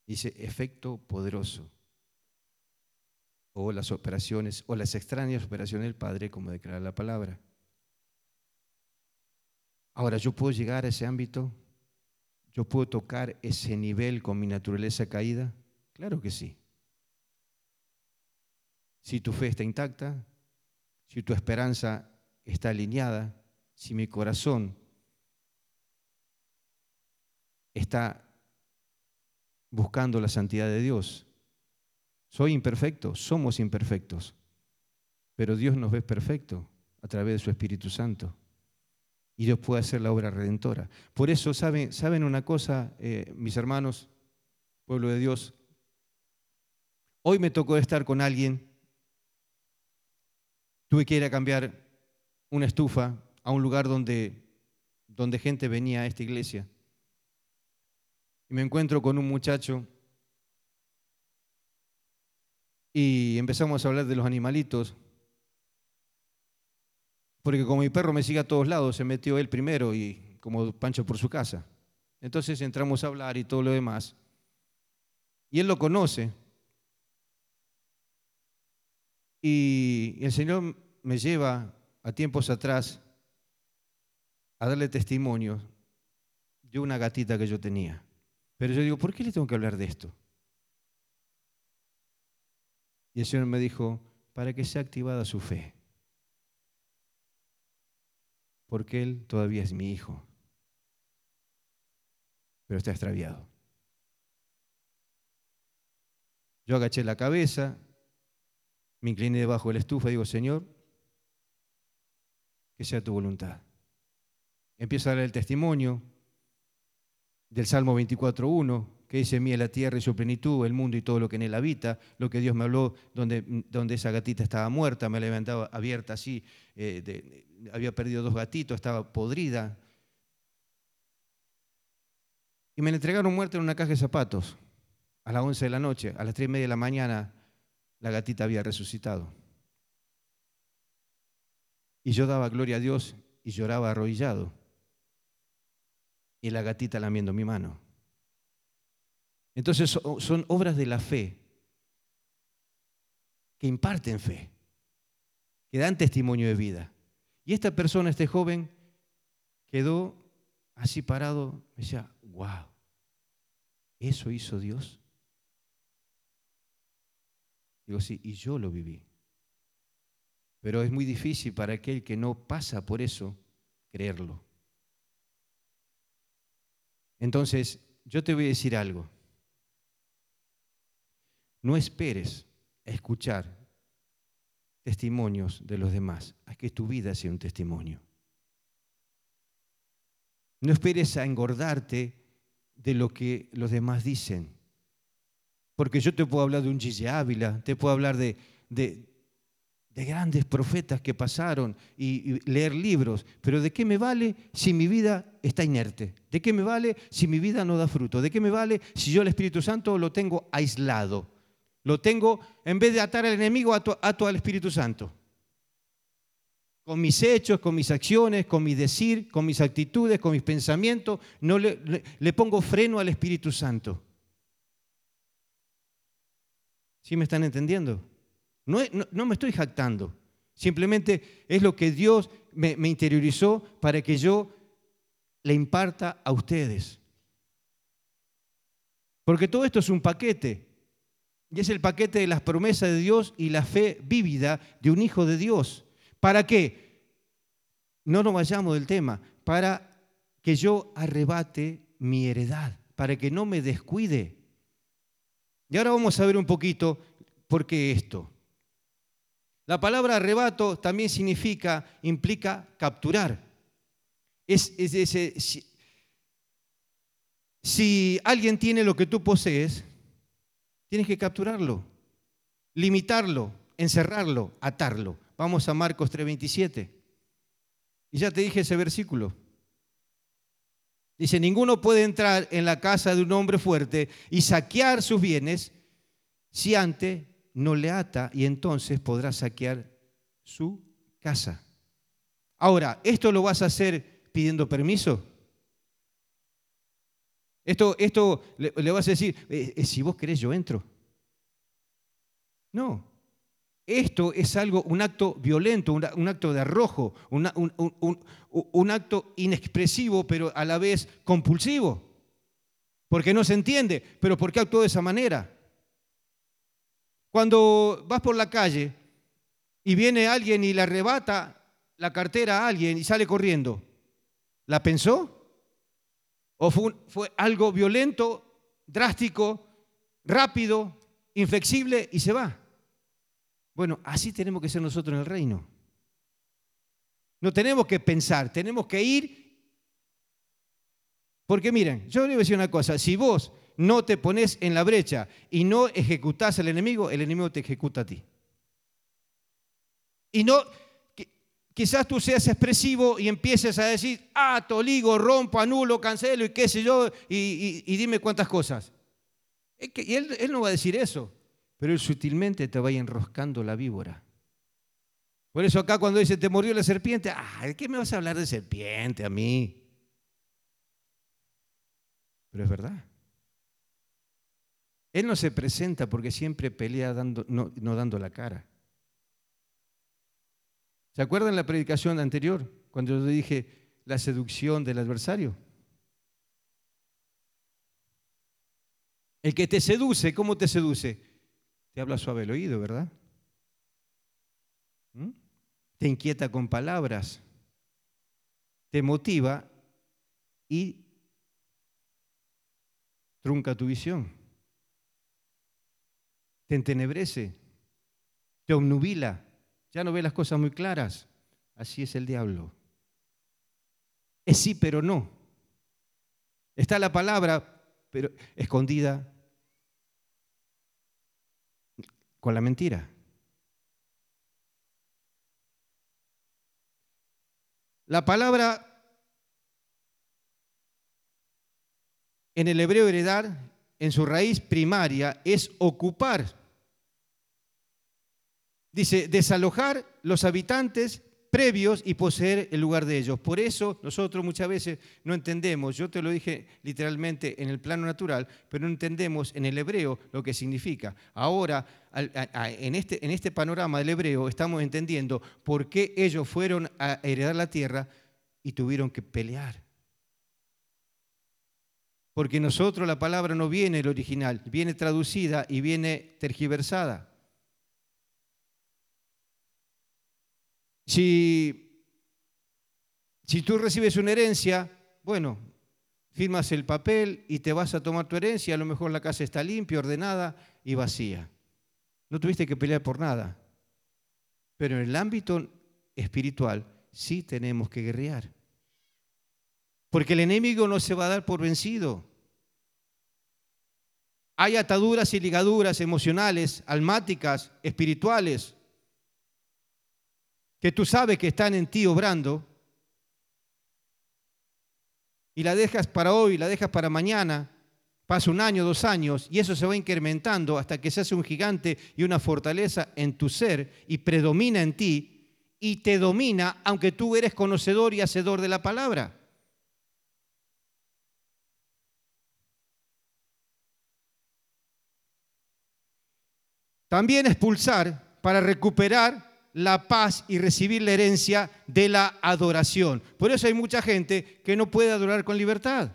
Dice efecto poderoso. o las operaciones o las extrañas operaciones del Padre, como declara la palabra. Ahora, ¿yo puedo llegar a ese ámbito? ¿Yo puedo tocar ese nivel con mi naturaleza caída? Claro que sí. Si tu fe está intacta, si tu esperanza está alineada, si mi corazón está buscando la santidad de Dios. Soy imperfecto, somos imperfectos, pero Dios nos ve perfecto a través de su Espíritu Santo y Dios puede hacer la obra redentora. Por eso, ¿saben, ¿saben una cosa, eh, mis hermanos, pueblo de Dios? Hoy me tocó estar con alguien, tuve que ir a cambiar una estufa a un lugar donde, donde gente venía a esta iglesia y me encuentro con un muchacho y empezamos a hablar de los animalitos, porque como mi perro me sigue a todos lados, se metió él primero y como Pancho por su casa. Entonces entramos a hablar y todo lo demás. Y él lo conoce. Y el Señor me lleva a tiempos atrás a darle testimonio de una gatita que yo tenía. Pero yo digo, ¿por qué le tengo que hablar de esto? Y el Señor me dijo, para que sea activada su fe. Porque Él todavía es mi hijo. Pero está extraviado. Yo agaché la cabeza, me incliné debajo de la estufa y digo, Señor, que sea tu voluntad. Empiezo a dar el testimonio, del Salmo 24.1, que dice, mía la tierra y su plenitud, el mundo y todo lo que en él habita, lo que Dios me habló, donde, donde esa gatita estaba muerta, me levantaba abierta así, eh, había perdido dos gatitos, estaba podrida. Y me la entregaron muerta en una caja de zapatos, a las 11 de la noche, a las 3 y media de la mañana, la gatita había resucitado. Y yo daba gloria a Dios y lloraba arrodillado y la gatita lamiendo mi mano. Entonces son obras de la fe que imparten fe, que dan testimonio de vida. Y esta persona, este joven, quedó así parado, me decía, wow, ¿eso hizo Dios? Digo, sí, y yo lo viví. Pero es muy difícil para aquel que no pasa por eso creerlo. Entonces, yo te voy a decir algo. No esperes a escuchar testimonios de los demás, a que tu vida sea un testimonio. No esperes a engordarte de lo que los demás dicen. Porque yo te puedo hablar de un Gigi Ávila, te puedo hablar de, de, de grandes profetas que pasaron y, leer libros, pero ¿de qué me vale si mi vida está inerte? ¿De qué me vale si mi vida no da fruto? ¿De qué me vale si yo el Espíritu Santo lo tengo aislado? Lo tengo, en vez de atar al enemigo, ato, al Espíritu Santo. Con mis hechos, con mis acciones, con mi decir, con mis actitudes, con mis pensamientos, no le pongo freno al Espíritu Santo. ¿Sí me están entendiendo? No, me estoy jactando. Simplemente es lo que Dios me, me interiorizó para que yo le imparta a ustedes. Porque todo esto es un paquete. Y es el paquete de las promesas de Dios y la fe vívida de un hijo de Dios. ¿Para qué? No nos vayamos del tema. Para que yo arrebate mi heredad. Para que no me descuide. Y ahora vamos a ver un poquito por qué esto. La palabra arrebato también significa, implica capturar. Es, si, si alguien tiene lo que tú posees, tienes que capturarlo, limitarlo, encerrarlo, atarlo. Vamos a Marcos 3:27. Y ya te dije ese versículo. Dice, ninguno puede entrar en la casa de un hombre fuerte y saquear sus bienes si antes no le ata y entonces podrá saquear su casa. Ahora, ¿esto lo vas a hacer pidiendo permiso? Esto, esto le, vas a decir, eh, eh, si vos querés yo entro. No, esto es algo, un acto violento, un, acto de arrojo, un, acto inexpresivo, pero a la vez compulsivo. Porque no se entiende, pero ¿por qué actuó de esa manera? Cuando vas por la calle y viene alguien y le arrebata la cartera a alguien y sale corriendo, ¿la pensó? ¿O fue, fue algo violento, drástico, rápido, inflexible y se va? Bueno, así tenemos que ser nosotros en el reino. No tenemos que pensar, tenemos que ir. Porque miren, yo le voy a decir una cosa, si vos no te pones en la brecha y no ejecutás al enemigo, el enemigo te ejecuta a ti. Y no, quizás tú seas expresivo y empieces a decir, ah, toligo, rompo, anulo, cancelo y qué sé yo, y, dime cuántas cosas. y él, él no va a decir eso pero él sutilmente te va enroscando la víbora. Por eso acá cuando dice, te mordió la serpiente, ¿de ¿qué me vas a hablar de serpiente a mí? Pero es verdad. Él no se presenta porque siempre pelea dando, no, no dando la cara. ¿Se acuerdan la predicación anterior cuando yo dije la seducción del adversario? El que te seduce, ¿cómo te seduce? Te habla suave el oído, ¿verdad? ¿Mm? Te inquieta con palabras, te motiva y trunca tu visión. Te entenebrece, te obnubila, ya no ve las cosas muy claras. Así es el diablo. Es sí, pero no. Está la palabra, pero escondida con la mentira. La palabra en el hebreo heredar, en su raíz primaria, es ocupar. Dice, desalojar los habitantes previos y poseer el lugar de ellos. Por eso nosotros muchas veces no entendemos, yo te lo dije literalmente en el plano natural, pero no entendemos en el hebreo lo que significa. Ahora, en este, en este panorama del hebreo, estamos entendiendo por qué ellos fueron a heredar la tierra y tuvieron que pelear. Porque nosotros la palabra no viene el original, viene traducida y viene tergiversada. Si, si tú recibes una herencia, bueno, firmas el papel y te vas a tomar tu herencia, a lo mejor la casa está limpia, ordenada y vacía. No tuviste que pelear por nada. Pero en el ámbito espiritual sí tenemos que guerrear. Porque el enemigo no se va a dar por vencido. Hay ataduras y ligaduras emocionales, almáticas, espirituales, que tú sabes que están en ti obrando y la dejas para hoy, la dejas para mañana, pasa un año, dos años y eso se va incrementando hasta que se hace un gigante y una fortaleza en tu ser y predomina en ti y te domina aunque tú eres conocedor y hacedor de la palabra. También expulsar para recuperar la paz y recibir la herencia de la adoración. Por eso hay mucha gente que no puede adorar con libertad,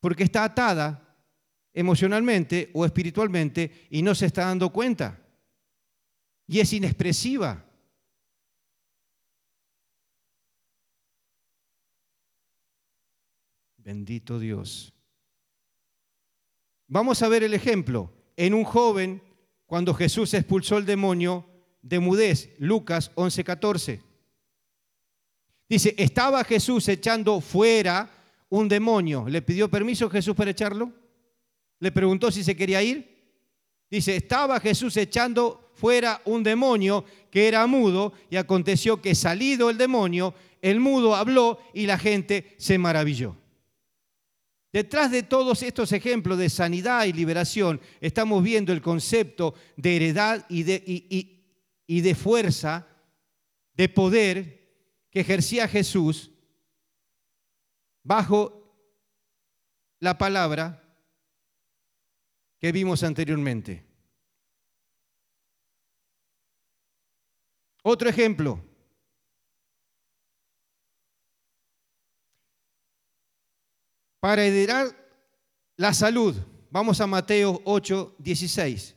porque está atada emocionalmente o espiritualmente y no se está dando cuenta. Y es inexpresiva. Bendito Dios. Vamos a ver el ejemplo. En un joven, cuando Jesús expulsó el demonio, de mudez, Lucas 11:14. Dice, estaba Jesús echando fuera un demonio. ¿Le pidió permiso Jesús para echarlo? ¿Le preguntó si se quería ir? Dice, estaba Jesús echando fuera un demonio que era mudo y aconteció que salido el demonio, el mudo habló y la gente se maravilló. Detrás de todos estos ejemplos de sanidad y liberación, estamos viendo el concepto de heredad y de, de fuerza, de poder que ejercía Jesús bajo la palabra que vimos anteriormente. Otro ejemplo. Para heredar la salud, vamos a Mateo 8, 16.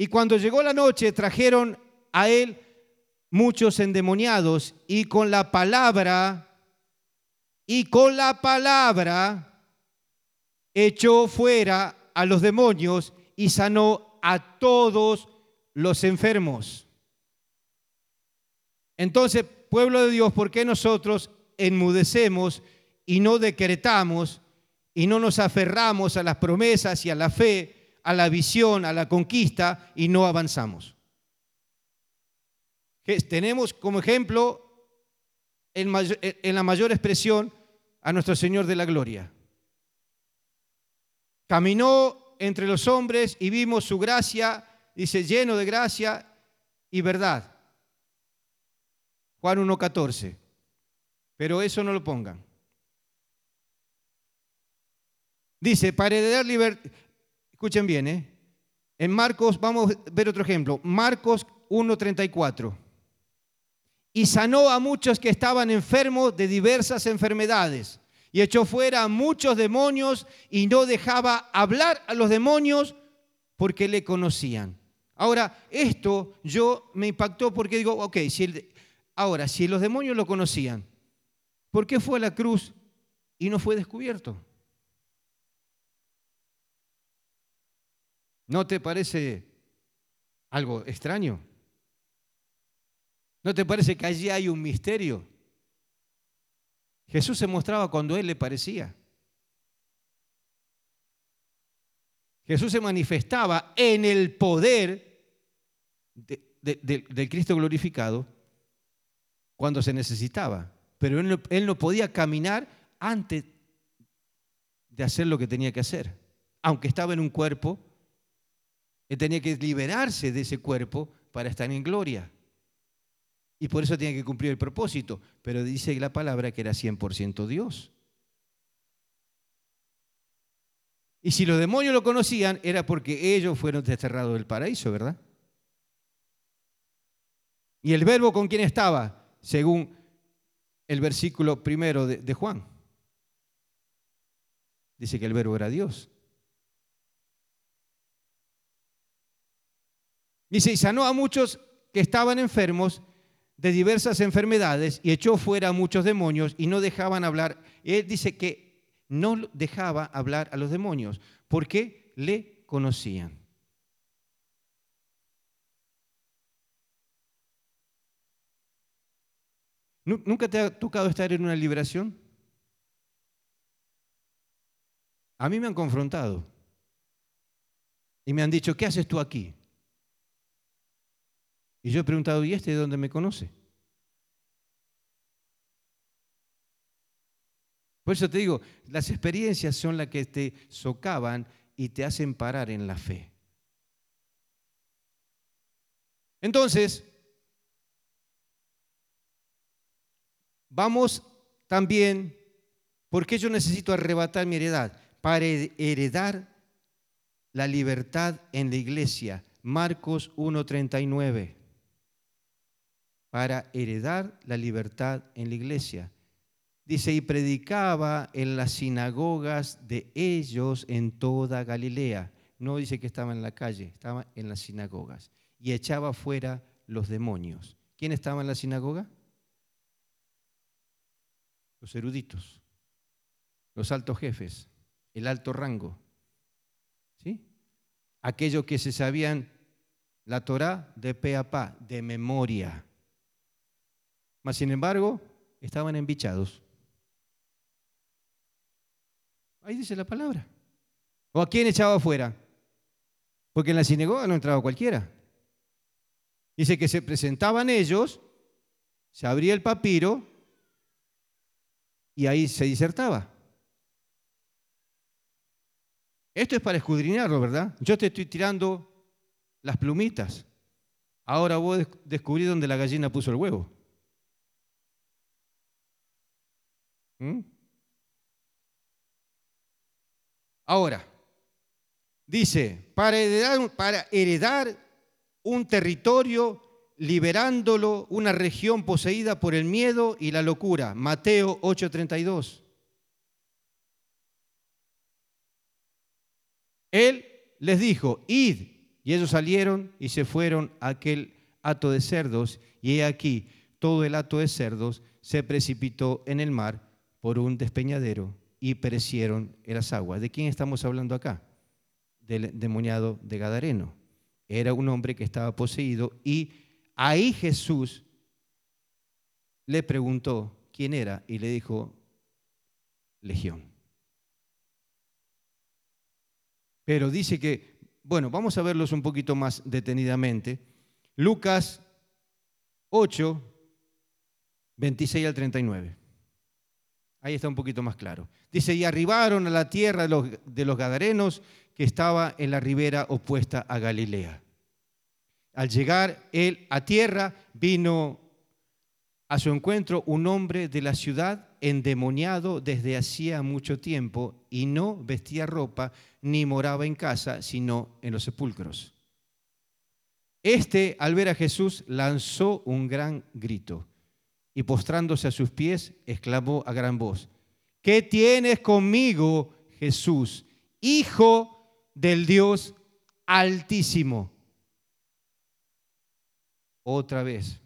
Y cuando llegó la noche trajeron a él muchos endemoniados y con la palabra, y con la palabra echó fuera a los demonios y sanó a todos los enfermos. Entonces, pueblo de Dios, ¿por qué nosotros enmudecemos y no decretamos y no nos aferramos a las promesas y a la fe, a la visión, a la conquista y no avanzamos? Tenemos como ejemplo en, la mayor expresión a nuestro Señor de la Gloria. Caminó entre los hombres y vimos su gracia dice, lleno de gracia y verdad. Juan 1.14. Pero eso no lo pongan. Dice, para heredar libertad, escuchen bien, ¿eh? En Marcos, vamos a ver otro ejemplo, Marcos 1.34. Y sanó a muchos que estaban enfermos de diversas enfermedades. Y echó fuera a muchos demonios y no dejaba hablar a los demonios porque le conocían. Ahora, esto yo me impactó porque digo, ok, si ahora, si los demonios lo conocían, ¿por qué fue a la cruz y no fue descubierto? ¿No te parece algo extraño? ¿No te parece que allí hay un misterio? Jesús se mostraba cuando Él le parecía. Jesús se manifestaba en el poder del Cristo glorificado cuando se necesitaba, pero él no, podía caminar antes de hacer lo que tenía que hacer. Aunque estaba en un cuerpo, él tenía que liberarse de ese cuerpo para estar en gloria. Y por eso tenía que cumplir el propósito. Pero dice la palabra que era 100% Dios. Y si los demonios lo conocían, era porque ellos fueron desterrados del paraíso, ¿verdad? ¿Y el verbo con quién estaba? Según el versículo primero de, Juan. Dice que el verbo era Dios. Dice, y sanó a muchos que estaban enfermos de diversas enfermedades y echó fuera a muchos demonios y no dejaban hablar. Él dice que no dejaba hablar a los demonios porque le conocían. ¿Nunca te ha tocado estar en una liberación? A mí me han confrontado y me han dicho, ¿qué haces tú aquí? Y yo he preguntado, ¿y este de dónde me conoce? Por eso te digo, las experiencias son las que te socavan y te hacen parar en la fe. Entonces, Vamos también, porque yo necesito arrebatar mi heredad? Para heredar la libertad en la iglesia. Marcos 1.39. Para heredar la libertad en la iglesia. Dice, y predicaba en las sinagogas de ellos en toda Galilea. No dice que estaba en la calle, estaba en las sinagogas. Y echaba fuera los demonios. ¿Quién estaba en la sinagoga? los eruditos, los altos jefes, el alto rango, ¿sí? Aquellos que se sabían la Torá de pe a pa, de memoria. Mas, sin embargo, estaban embichados. Ahí dice la palabra. ¿O a quién echaba afuera? Porque en la sinagoga no entraba cualquiera. Dice que se presentaban ellos, se abría el papiro y ahí se disertaba. Esto es para escudriñarlo, ¿verdad? Yo te estoy tirando las plumitas. Ahora vos descubrí dónde la gallina puso el huevo. ¿Mm? Ahora, dice, para heredar, para heredar un territorio, liberándolo, una región poseída por el miedo y la locura. Mateo 8:32. Él les dijo, id. Y ellos salieron y se fueron a aquel hato de cerdos. Y he aquí, todo el hato de cerdos se precipitó en el mar por un despeñadero y perecieron en las aguas. ¿De quién estamos hablando acá? Del demoniado de Gadareno. Era un hombre que estaba poseído y ahí Jesús le preguntó quién era y le dijo, Legión. Pero dice que, bueno, vamos a verlos un poquito más detenidamente. Lucas 8, 26 al 39. Ahí está un poquito más claro. Dice, y arribaron a la tierra de los, de los Gadarenos que estaba en la ribera opuesta a Galilea. Al llegar él a tierra, vino a su encuentro un hombre de la ciudad endemoniado desde hacía mucho tiempo y no vestía ropa ni moraba en casa, sino en los sepulcros. Este, al ver a Jesús, lanzó un gran grito y postrándose a sus pies, exclamó a gran voz, ¿qué tienes conmigo, Jesús, Hijo del Dios Altísimo? Otra vez,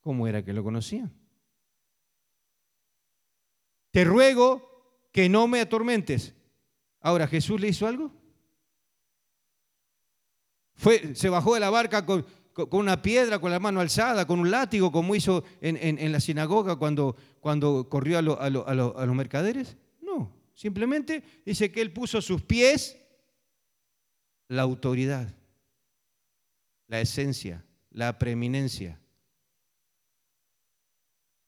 ¿cómo era que lo conocían? Te ruego que no me atormentes. Ahora, ¿Jesús le hizo algo? Fue, se bajó de la barca con, con una piedra, con la mano alzada, con un látigo, como hizo en, la sinagoga cuando, corrió a, a, los mercaderes? No, simplemente dice que él puso sus pies la autoridad, la esencia, la preeminencia,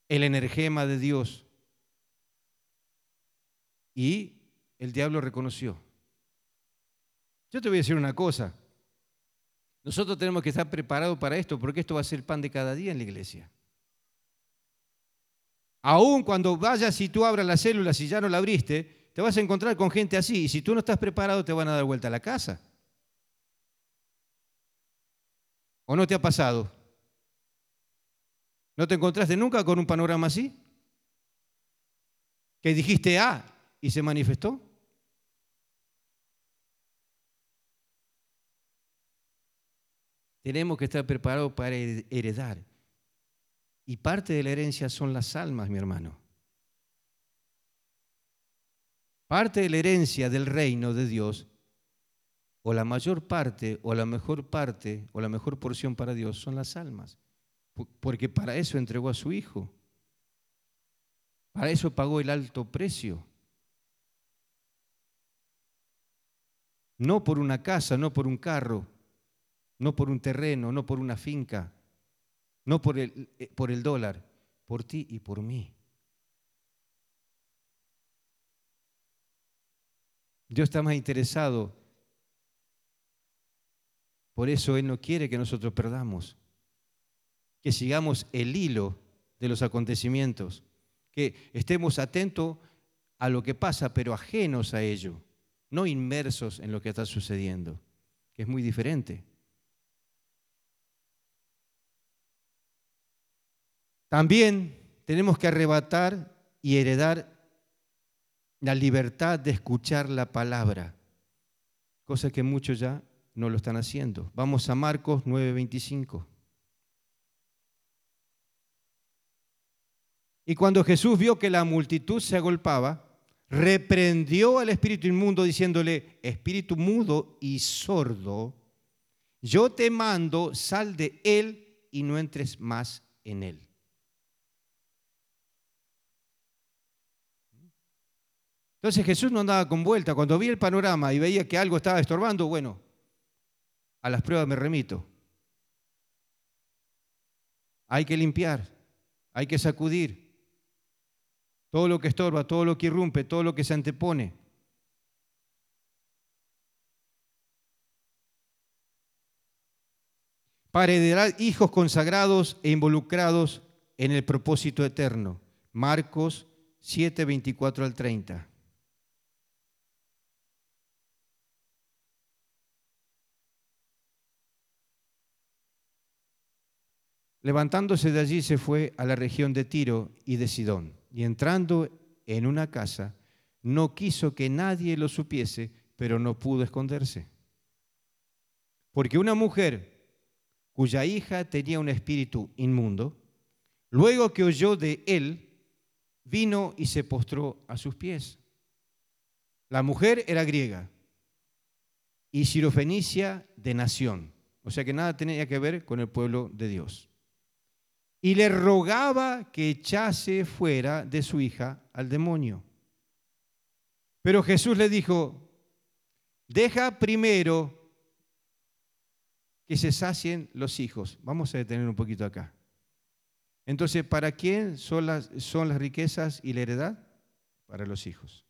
el energema de Dios. Y el diablo reconoció. Yo te voy a decir una cosa. Nosotros tenemos que estar preparados para esto, porque esto va a ser pan de cada día en la iglesia. Aún cuando vayas y tú abras las células y ya no la abriste, te vas a encontrar con gente así. Y si tú no estás preparado, te van a dar vuelta a la casa. ¿O no te ha pasado? ¿No te encontraste nunca con un panorama así? Que dijiste ah y se manifestó. Tenemos que estar preparados para heredar. Y parte de la herencia son las almas, mi hermano. Parte de la herencia del reino de Dios, o la mayor parte, o la mejor parte, o la mejor porción para Dios son las almas. Porque para eso entregó a su Hijo. Para eso pagó el alto precio. No por una casa, no por un carro, no por un terreno, no por una finca, no por el, eh, por el dólar, por ti y por mí. Dios está más interesado. Por eso Él no quiere que nosotros perdamos, que sigamos el hilo de los acontecimientos, que estemos atentos a lo que pasa, pero ajenos a ello, no inmersos en lo que está sucediendo, que es muy diferente. También tenemos que arrebatar y heredar la libertad de escuchar la palabra, cosa que muchos ya no lo están haciendo. Vamos a Marcos 9:25. Y cuando Jesús vio que la multitud se agolpaba, reprendió al espíritu inmundo diciéndole, espíritu mudo y sordo, yo te mando, sal de él y no entres más en él. Entonces Jesús no andaba con vuelta. Cuando vi el panorama y veía que algo estaba estorbando, bueno, a las pruebas me remito. Hay que limpiar, hay que sacudir todo lo que estorba, todo lo que irrumpe, todo lo que se antepone. Para heredar hijos consagrados e involucrados en el propósito eterno. Marcos 7, 24 al 30. Levantándose de allí se fue a la región de Tiro y de Sidón, y entrando en una casa, no quiso que nadie lo supiese, pero no pudo esconderse. Porque una mujer cuya hija tenía un espíritu inmundo, luego que oyó de él, vino y se postró a sus pies. La mujer era griega y sirofenicia de nación, o sea que nada tenía que ver con el pueblo de Dios. Y le rogaba que echase fuera de su hija al demonio. Pero Jesús le dijo, deja primero que se sacien los hijos. Vamos a detener un poquito acá. Entonces, ¿para quién son las, son las riquezas y la heredad? Para los hijos.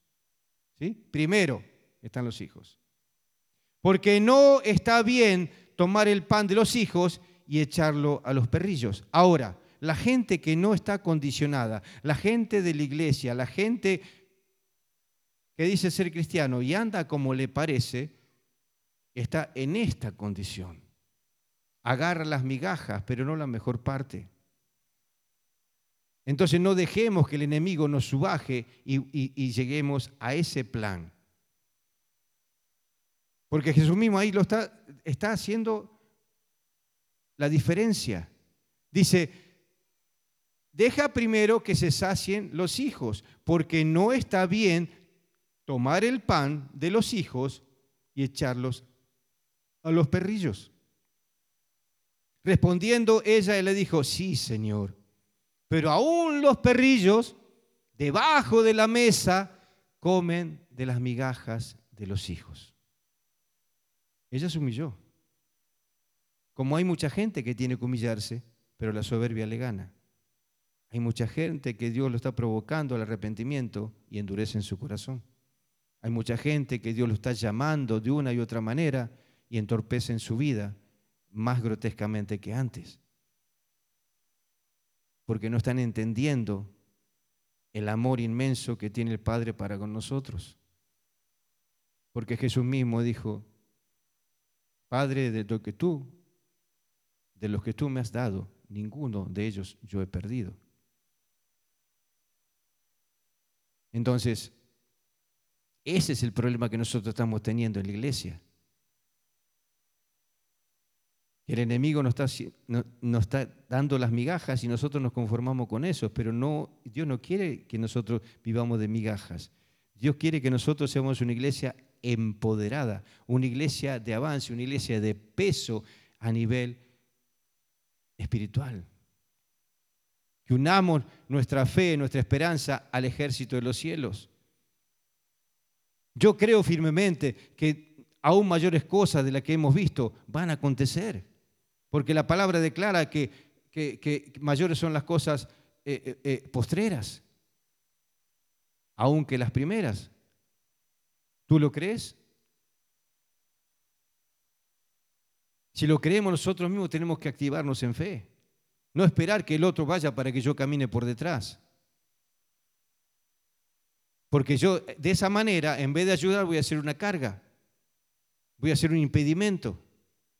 ¿Sí? Primero están los hijos. Porque no está bien tomar el pan de los hijos y echarlo a los perrillos. Ahora, la gente que no está condicionada, la gente de la iglesia, la gente que dice ser cristiano y anda como le parece, está en esta condición. Agarra las migajas, pero no la mejor parte. Entonces no dejemos que el enemigo nos subaje y, lleguemos a ese plan. Porque Jesús mismo ahí lo está, está haciendo la diferencia. Dice, deja primero que se sacien los hijos, porque no está bien tomar el pan de los hijos y echarlos a los perrillos. Respondiendo ella, le dijo, sí, Señor pero aún los perrillos debajo de la mesa comen de las migajas de los hijos. Ella se humilló. Como hay mucha gente que tiene que humillarse, pero la soberbia le gana. Hay mucha gente que Dios lo está provocando al arrepentimiento y endurece en su corazón. Hay mucha gente que Dios lo está llamando de una y otra manera y entorpece en su vida más grotescamente que antes porque no están entendiendo el amor inmenso que tiene el Padre para con nosotros. Porque Jesús mismo dijo, Padre, de lo que tú, de los que tú me has dado, ninguno de ellos yo he perdido. Entonces, ese es el problema que nosotros estamos teniendo en la iglesia. El enemigo nos está, dando las migajas y nosotros nos conformamos con eso, pero no, Dios no quiere que nosotros vivamos de migajas. Dios quiere que nosotros seamos una iglesia empoderada, una iglesia de avance, una iglesia de peso a nivel espiritual. Que unamos nuestra fe, nuestra esperanza al ejército de los cielos. Yo creo firmemente que aún mayores cosas de las que hemos visto van a acontecer porque la palabra declara que, mayores son las cosas eh, eh, eh, postreras, aunque las primeras. ¿Tú lo crees? Si lo creemos nosotros mismos tenemos que activarnos en fe, no esperar que el otro vaya para que yo camine por detrás. Porque yo de esa manera, en vez de ayudar, voy a hacer una carga, voy a hacer un impedimento.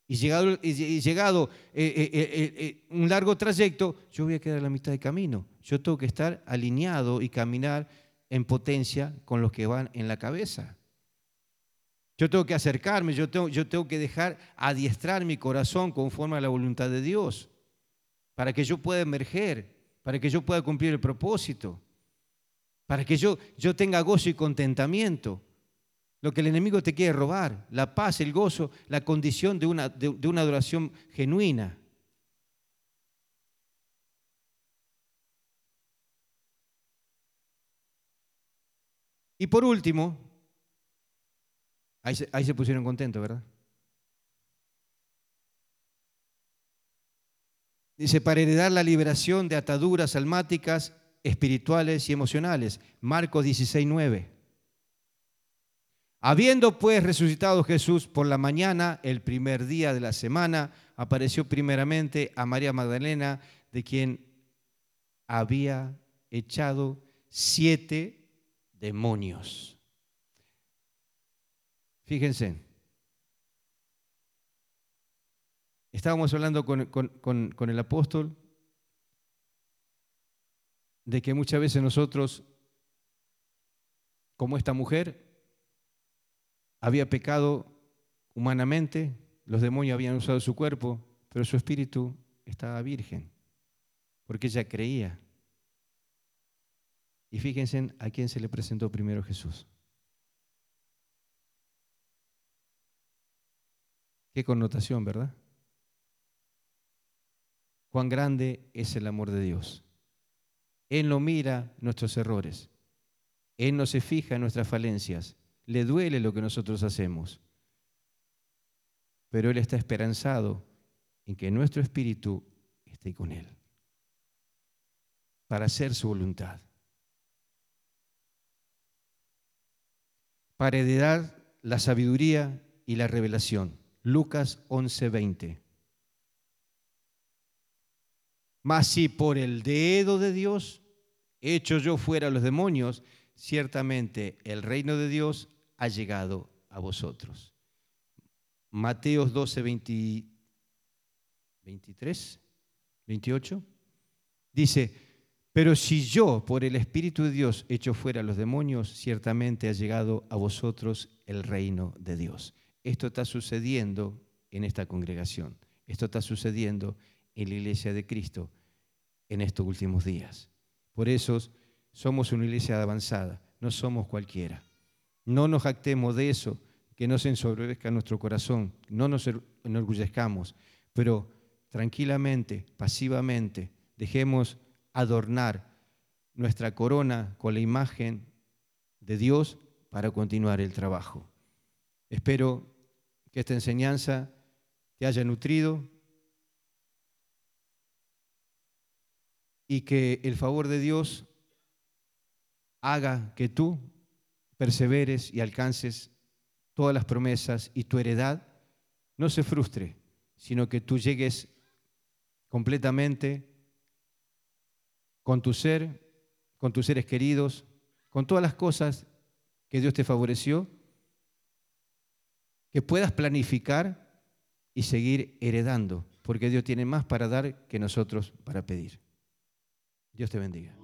Y llegado, llegado eh, eh, eh, un largo trayecto, yo voy a quedar a la mitad de camino. Yo tengo que estar alineado y caminar en potencia con los que van en la cabeza. Yo tengo que acercarme, yo tengo, yo tengo que dejar adiestrar mi corazón conforme a la voluntad de Dios, para que yo pueda emerger, para que yo pueda cumplir el propósito, para que yo, yo tenga gozo y contentamiento lo que el enemigo te quiere robar, la paz, el gozo, la condición de una, de, una adoración genuina. Y por último, ahí ahí se pusieron contentos, ¿verdad? Dice, para heredar la liberación de ataduras almáticas, espirituales y emocionales. Marcos 16, 9. Habiendo pues resucitado Jesús por la mañana, el primer día de la semana, apareció primeramente a María Magdalena, de quien había echado siete demonios. Fíjense, estábamos hablando con, el apóstol de que muchas veces nosotros, como esta mujer, había pecado humanamente, los demonios habían usado su cuerpo, pero su espíritu estaba virgen, porque ella creía. Y fíjense a quién se le presentó primero Jesús. Qué connotación, ¿verdad? Cuán grande es el amor de Dios. Él no mira nuestros errores. Él no se fija en nuestras falencias. Le duele lo que nosotros hacemos. Pero Él está esperanzado en que nuestro espíritu esté con Él para hacer su voluntad. Para heredar la sabiduría y la revelación. Lucas 11:20. Mas si por el dedo de Dios hecho yo fuera los demonios, ciertamente el reino de Dios ha llegado a vosotros. Mateos 12, 23, 28, dice, pero si yo por el Espíritu de Dios hecho fuera a los demonios, ciertamente ha llegado a vosotros el reino de Dios. Esto está sucediendo en esta congregación. Esto está sucediendo en la iglesia de Cristo en estos últimos días. Por eso somos una iglesia avanzada, no somos cualquiera. No nos jactemos de eso, que no se nuestro corazón, no nos enorgullezcamos, pero tranquilamente, pasivamente, dejemos adornar nuestra corona con la imagen de Dios para continuar el trabajo. Espero que esta enseñanza te haya nutrido y que el favor de Dios haga que tú perseveres y alcances todas las promesas y tu heredad no se frustre, sino que tú llegues completamente con tu ser, con tus seres queridos, con todas las cosas que Dios te favoreció que puedas planificar y seguir heredando, porque Dios tiene más para dar que nosotros para pedir. Dios te bendiga.